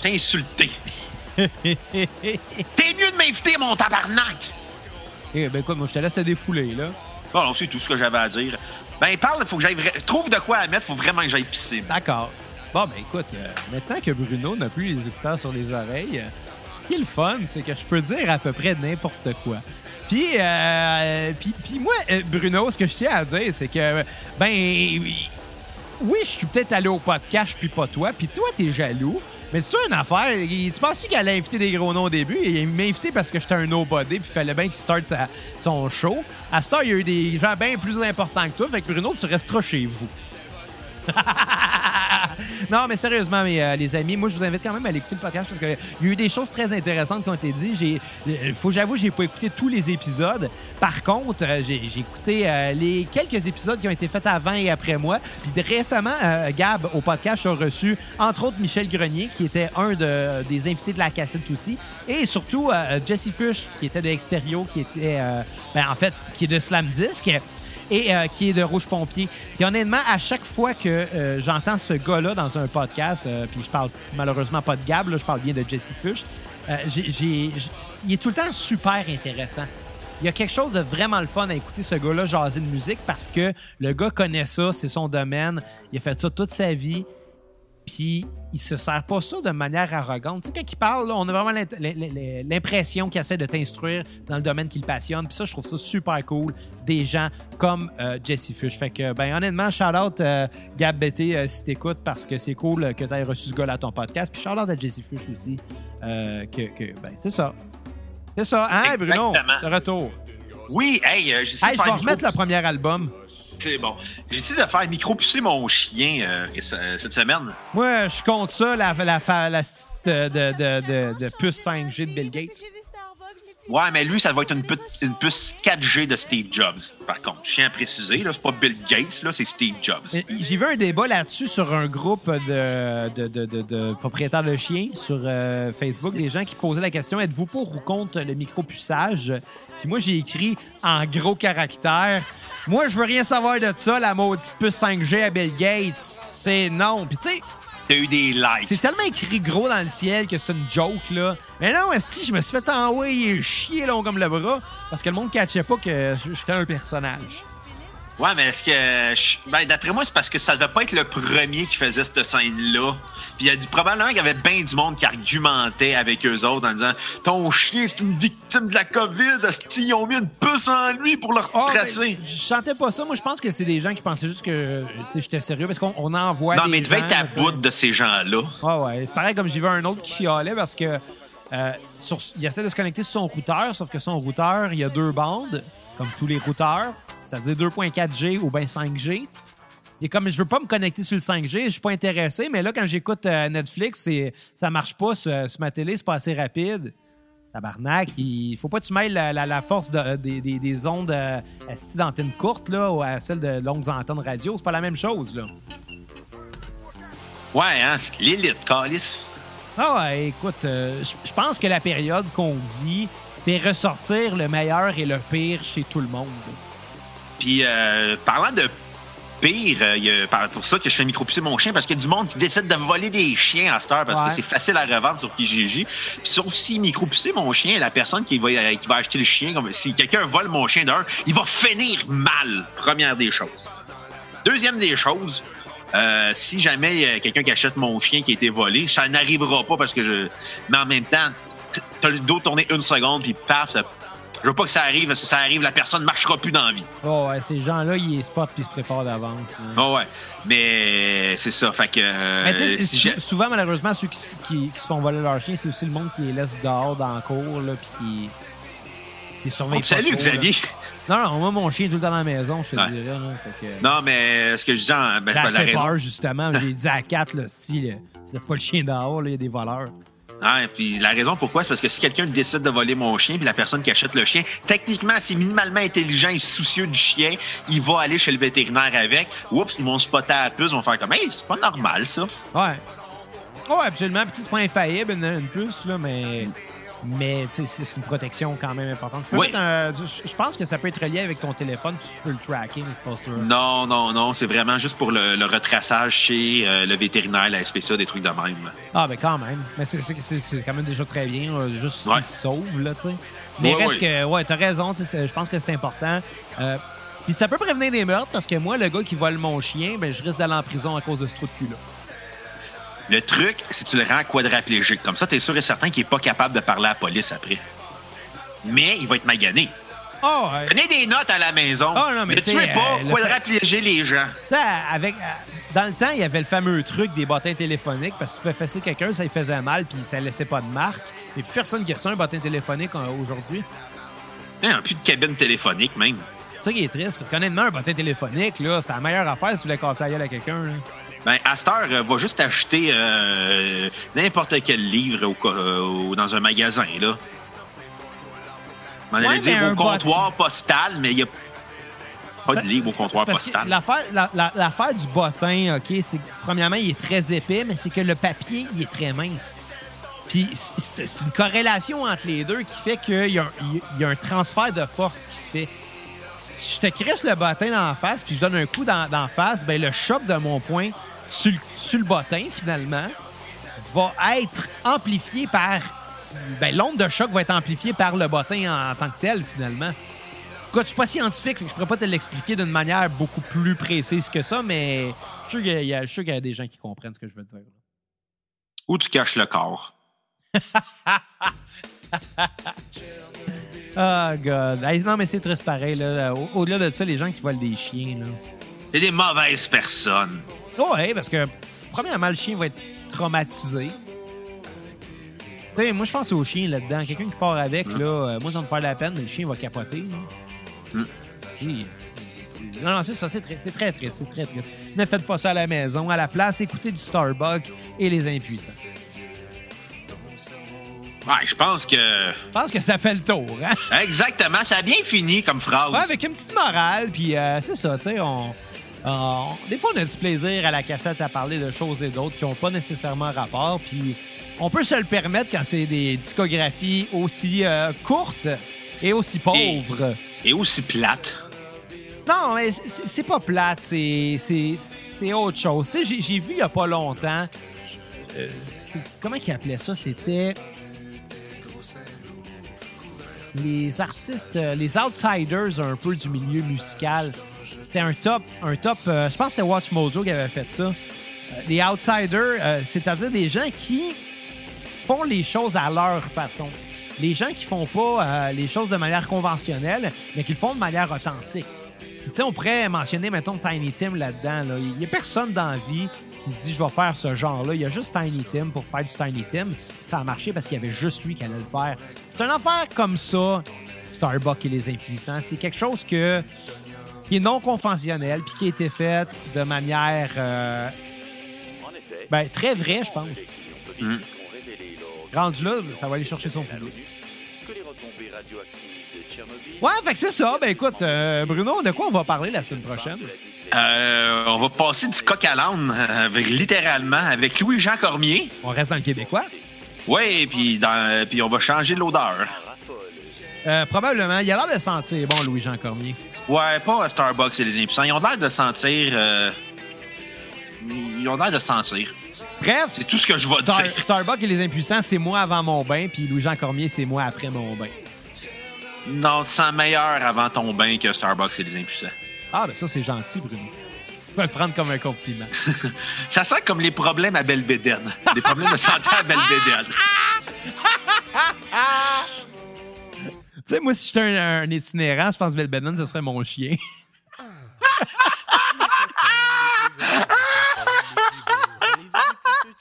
T'es insulté. T'es mieux de m'inviter, mon tabarnak! Eh ben, écoute, moi, je te laisse te défouler, là. Bon, non, c'est tout ce que j'avais à dire. Ben, parle, faut que j'aille. Trouve de quoi à mettre, faut vraiment que j'aille pisser. D'accord. Bon, ben écoute, euh, maintenant que Bruno n'a plus les écouteurs sur les oreilles, qui est le fun, c'est que je peux dire à peu près n'importe quoi. Puis, euh, puis, puis moi, euh, Bruno, ce que je tiens à dire, c'est que, ben, oui, je suis peut-être allé au podcast, puis pas toi, puis toi, t'es jaloux. Mais c'est une affaire. Tu penses qu'il allait inviter des gros noms au début? Il m'a invité parce que j'étais un nobody, puis il fallait bien qu'il starte sa- son show. À ce temps, il y a eu des gens bien plus importants que toi. Fait que Bruno, tu resteras chez vous. non, mais sérieusement, mes, euh, les amis, moi, je vous invite quand même à aller écouter le podcast parce qu'il y a eu des choses très intéressantes qui ont été dites. J'ai, euh, faut j'avoue, j'ai pas écouté tous les épisodes. Par contre, euh, j'ai, écouté les quelques épisodes qui ont été faits avant et après moi. Puis récemment, Gab, au podcast, a reçu, entre autres, Michel Grenier, qui était un de- des invités de la cassette aussi. Et surtout, Jesse Fush, qui était de Extérieur, qui était, ben, en fait, qui est de Slam Disc et euh, qui est de Rouge Pompier. Puis honnêtement, à chaque fois que euh, j'entends ce gars-là dans un podcast, euh, puis je parle malheureusement pas de Gab, là, je parle bien de Jesse Fush, euh, il est tout le temps super intéressant. Il y a quelque chose de vraiment le fun à écouter ce gars-là jaser de musique parce que le gars connaît ça, c'est son domaine, il a fait ça toute sa vie, puis il se sert pas ça de manière arrogante. Tu sais, quand il parle, là, on a vraiment l'impression qu'il essaie de t'instruire dans le domaine qui le passionne. Puis ça, je trouve ça super cool. Des gens comme euh, Jesse Fish. Fait que, ben, honnêtement, shout-out euh, Gab Bété euh, si t'écoutes parce que c'est cool que t'aies reçu ce gars-là à ton podcast. Puis shout-out à Jesse Fish aussi. que, que- ben, c'est ça. C'est ça. Hein, Bruno? Exactement. De retour. Oui, hey, euh, j'essaie Hey, de je vais remettre le premier album. C'est bon. J'essaie de faire micro-pousser mon chien euh, ce- cette semaine. Moi, je compte ça, la, la, euh, de puce 5G de Bill Gates. Ouais, mais lui, ça va être une, pu- une puce 4G de Steve Jobs. Par contre, je tiens à préciser, c'est pas Bill Gates, là, c'est Steve Jobs. J'ai vu un débat là-dessus sur un groupe de propriétaires de chiens sur euh, Facebook, des gens qui posaient la question êtes-vous pour ou contre le micro-puçage? Puis moi, j'ai écrit en gros caractères Moi, je veux rien savoir de ça, la maudite puce 5G à Bill Gates. C'est non. Puis tu sais, T'as eu des likes. c'est tellement écrit gros dans le ciel que c'est une joke, là. Mais non, esti, je me suis fait envoyer chier long comme le bras parce que le monde ne catchait pas que j'étais un personnage. Ouais, mais est-ce que. je- Ben, d'après moi, c'est parce que ça devait pas être le premier qui faisait cette scène-là. Puis il y a du, probablement qu'il y avait bien du monde qui argumentait avec eux autres en disant Ton chien, c'est une victime de la COVID. Ils ont mis une puce en lui pour le Ah, retracer. ben, je chantais pas ça. Moi, je pense que c'est des gens qui pensaient juste que j'étais sérieux parce qu'on on envoie. non, des mais il devait gens, être à bout de ces gens-là. Ah ouais, c'est pareil comme j'ai vu un autre qui chialait parce que euh, sur- il essaie de se connecter sur son routeur, sauf que son routeur, il y a deux bandes, comme tous les routeurs, c'est-à-dire 2.4G ou bien 5G. Et comme je veux pas me connecter sur le 5G, je suis pas intéressé, mais là, quand j'écoute euh, Netflix, ça marche pas sur, sur ma télé, c'est pas assez rapide. Tabarnak, il faut pas que tu mêles la, la- la force de- des, des- des ondes euh, assises d'antennes courtes là, ou à celle de longues antennes radio. C'est pas la même chose, là. Ouais, hein, c'est l'élite, Calis. Ah ouais, écoute, euh, je je pense que la période qu'on vit fait ressortir le meilleur et le pire chez tout le monde. Puis, euh, parlant de pire, euh, pour ça que je fais micro-pousser mon chien, parce qu'il y a du monde qui décide de voler des chiens à cette heure, parce Ouais. que c'est facile à revendre sur Kijiji. Puis, sauf si micro-pousser mon chien, la personne qui va, euh, qui va acheter le chien, comme si quelqu'un vole mon chien d'un, il va finir mal, première des choses. Deuxième des choses, euh, si jamais il y a quelqu'un qui achète mon chien qui a été volé, ça n'arrivera pas parce que je. Mais en même temps, t'as le dos tourné une seconde, puis paf, ça- je veux pas que ça arrive parce que ça arrive, la personne ne marchera plus dans la vie. Oh ouais, ces gens-là, ils spotent puis ils se préparent d'avance. hein. Oh ouais. Mais c'est ça. Fait que. euh, Mais tu sais, si souvent, malheureusement, ceux qui, qui- qui se font voler leur chien, c'est aussi le monde qui les laisse dehors dans la cour, là, puis qui, surveille là. Xavier. Non, non, moi, mon chien est tout le temps dans la maison, je te Ouais. dirais. Fait que- Non, mais ce que je dis, en- ben, c'est la assez raison. peur, justement. J'ai dit à Kat, là, style, laisses pas le chien dehors, là, il y a des voleurs. Ah, puis la raison pourquoi, c'est parce que si quelqu'un décide de voler mon chien, puis la personne qui achète le chien, techniquement, c'est minimalement intelligent et soucieux du chien, il va aller chez le vétérinaire avec. Oups, ils vont spotter à la puce, ils vont faire comme, hey, c'est pas normal, ça. Ouais. Ouais, absolument. Puis, c'est pas infaillible, une, une puce, là, mais. Mais, c'est une protection quand même importante. Tu peux Oui. mettre un- je pense que ça peut être relié avec ton téléphone, tu peux le mais je. Non, non, non, c'est vraiment juste pour le, le retraçage chez euh, le vétérinaire, la SPCA, des trucs de même. Ah, ben quand même. Mais c'est- quand même déjà très bien, là, juste Ouais. s'ils se sauvent, là, tu sais. Mais reste que, ouais, t'as raison, je pense que c'est important. Euh, Puis ça peut prévenir des meurtres, parce que moi, le gars qui vole mon chien, ben je risque d'aller en prison à cause de ce trou de cul-là. Le truc, c'est que tu le rends quadraplégique. Comme ça, t'es sûr et certain qu'il est pas capable de parler à la police après. Mais il va être magané. Oh, ouais. Prenez des notes à la maison. Ah, non, mais ne tu tuez pas, euh, le quadrapléger les gens. Ça, avec, euh, dans le temps, il y avait le fameux truc des bottins téléphoniques parce que tu pouvais fesser quelqu'un, ça lui faisait mal puis ça laissait pas de marque. A plus personne qui reçoit un bottin téléphonique euh, aujourd'hui. Il n'y a plus de cabine téléphonique, même. C'est ça qui est triste parce qu'honnêtement, un bottin téléphonique, là, c'était la meilleure affaire si tu voulais casser la gueule à quelqu'un. Ben, à cette heure, euh, va juste acheter euh, n'importe quel livre au euh, dans un magasin, là. On allait Ouais, dire au comptoir postal, mais il n'y a pas de livre au comptoir postal. L'affaire, la- du bottin, OK, c'est premièrement, il est très épais, mais c'est que le papier, il est très mince. Puis c'est- une corrélation entre les deux qui fait qu'il y a un transfert de force qui se fait. Si je te crisse le bottin dans la face, puis je donne un coup dans, dans la face, ben le choc de mon poing sur le, sur le bottin, finalement, va être amplifié par... Ben, l'onde de choc va être amplifiée par le bottin en, en tant que tel, finalement. Écoute, je suis pas scientifique, je pourrais pas te l'expliquer d'une manière beaucoup plus précise que ça, mais je suis sûr qu'il y, a- sûr qu'il y a des gens qui comprennent ce que je veux dire. Où tu caches le corps? Oh, God. Hey, non, mais c'est triste pareil. Là. Au- Au-delà de ça, les gens qui volent des chiens. Là. C'est des mauvaises personnes. Oh, ouais, parce que, premièrement, le chien va être traumatisé. Tu sais, moi, je pense au chien là-dedans. Quelqu'un qui part avec, là, euh, moi, ça va me faire de la peine, mais le chien va capoter. Mm. Oui. Non, non, c'est ça, c'est très, c'est très triste, c'est très triste. Ne faites pas ça à la maison. À la place, écoutez du Starbucks et les impuissants. Ouais, je pense que. Je pense que ça fait le tour, hein? Exactement, ça a bien fini comme phrase. Ouais, avec une petite morale, puis euh, c'est ça, tu sais, on, Des fois, on a du plaisir à la cassette à parler de choses et d'autres qui n'ont pas nécessairement rapport, puis on peut se le permettre quand c'est des discographies aussi euh, courtes et aussi pauvres. Et aussi plate. Non, mais c'est- pas plate, c'est c'est- c'est autre chose. J'ai vu il y a pas longtemps... euh, comment ils appelaient ça? C'était... les artistes, euh, les outsiders un peu du milieu musical. C'était un top, un top. euh, je pense que c'était Watch Mojo qui avait fait ça. Euh, les outsiders, c'est-à-dire des gens qui font les choses à leur façon. Les gens qui font pas les choses de manière conventionnelle, mais qui le font de manière authentique. Tu sais, on pourrait mentionner, mettons, Tiny Tim là-dedans. là. Il y a personne dans la vie qui se dit je vais faire ce genre-là. Il y a juste Tiny Tim pour faire du Tiny Tim. Ça a marché parce qu'il y avait juste lui qui allait le faire. C'est une affaire comme ça, Starbucks et les impuissants. C'est quelque chose que, qui est non conventionnel puis qui a été fait de manière euh, ben, très vraie, je pense. Rendu là, ça va aller chercher son public. Ouais, fait que c'est ça. Ben écoute, euh, Bruno, de quoi on va parler la semaine prochaine? Euh, on va passer du coq à l'âne, euh, avec- littéralement, avec Louis-Jean Cormier. On reste dans le québécois? Oui, puis dans- puis on va changer l'odeur. Euh, probablement. Il a l'air de sentir bon, Louis-Jean Cormier. Ouais, pas à Starbucks et les impuissants. Ils ont l'air de sentir. euh, ils ont l'air de sentir. Bref, C'est tout ce que je vais Star- dire. Starbucks et les impuissants, c'est moi avant mon bain, puis Louis-Jean Cormier, c'est moi après mon bain. Non, tu sens meilleur avant ton bain que Starbucks et les impuissants. Ah, ben ça, c'est gentil, Bruno. Je vais le prendre comme un compliment. Ça sent comme les problèmes à Belbédène. Des problèmes de santé à Belbédène. tu sais, moi, si j'étais un, un itinérant, je pense que Belbédène, ce serait mon chien.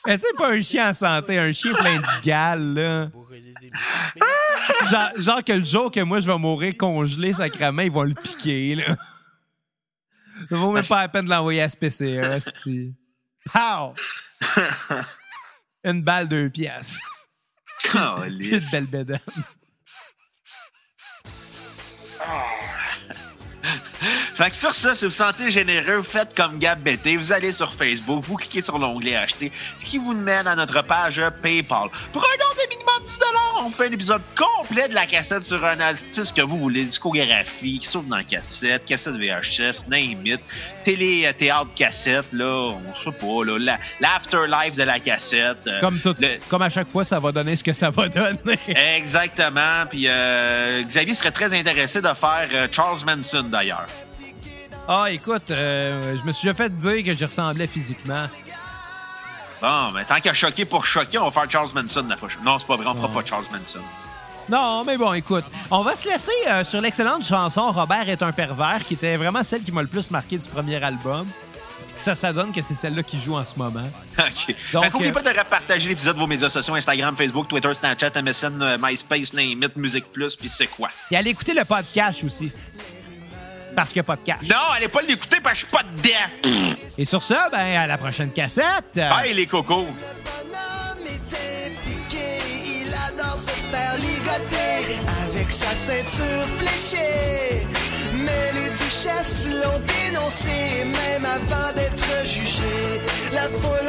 Mais c'est pas un chien en santé, un chien plein de gales, là. Genre, genre que le jour que moi, je vais mourir congelé, sacrément, ils vont le piquer, là. Ça vaut même pas la peine de l'envoyer à SPCE, esti. Pow! Une balle, deux pièces. Calisse. Une belle bédaine. Fait que sur ça, si vous sentez généreux, faites comme Gab Bété, vous allez sur Facebook, vous cliquez sur l'onglet Acheter, ce qui vous mène à notre page PayPal. Pour un don de minimum 10 on fait un épisode complet de la cassette sur un artiste que vous voulez, discographie, qui s'ouvre dans la cassette, cassette VHS, name télé, euh, théâtre, cassette, là, on sait pas, la- l'afterlife de la cassette. euh, Comme, tout, le- comme à chaque fois, ça va donner ce que ça va donner. Exactement. Puis euh, Xavier serait très intéressé de faire euh, Charles Manson d'ailleurs. Ah, écoute, je me suis déjà fait dire que j'y ressemblais physiquement. Bon, mais tant qu'à choquer pour choquer, on va faire Charles Manson la prochaine. Non, c'est pas vrai, on fera Ouais. pas Charles Manson. Non, mais bon, écoute, on va se laisser euh, sur l'excellente chanson Robert est un pervers, qui était vraiment celle qui m'a le plus marqué du premier album. Ça, ça donne que c'est celle-là qui joue en ce moment. OK. Donc, Fait qu'oubliez euh, pas de repartager l'épisode de vos médias sociaux Instagram, Facebook, Twitter, Snapchat, MSN, euh, MySpace, Name It, Musique Plus, puis c'est quoi? Et allez écouter le podcast aussi. Parce qu'il n'y a pas de cash. Non, allez pas l'écouter parce que je suis pas dedans. Et sur ça, ben, à la prochaine cassette. Bye les cocos. Sa ceinture fléchée. Mais les duchesses l'ont dénoncé, même avant d'être jugé. La foule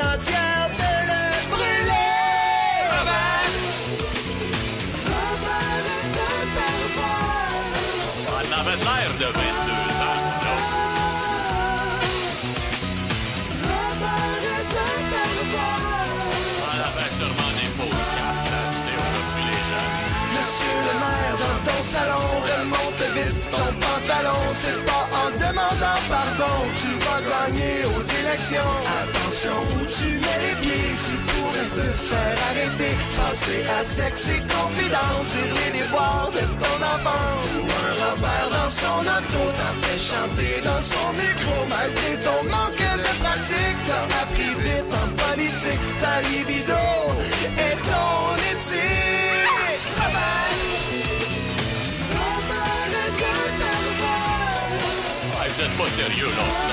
Attention où tu mets les pieds, tu pourrais te faire arrêter. Passer à sexe et confidence, dire les déboires de ton enfance. Ou un Robert dans son auto, t'en fait chanter dans son micro. Malgré ton manque de pratique, t'as appris vite en politique. Ta libido est ton éthique. Robert! Ouais, vous êtes pas sérieux, là.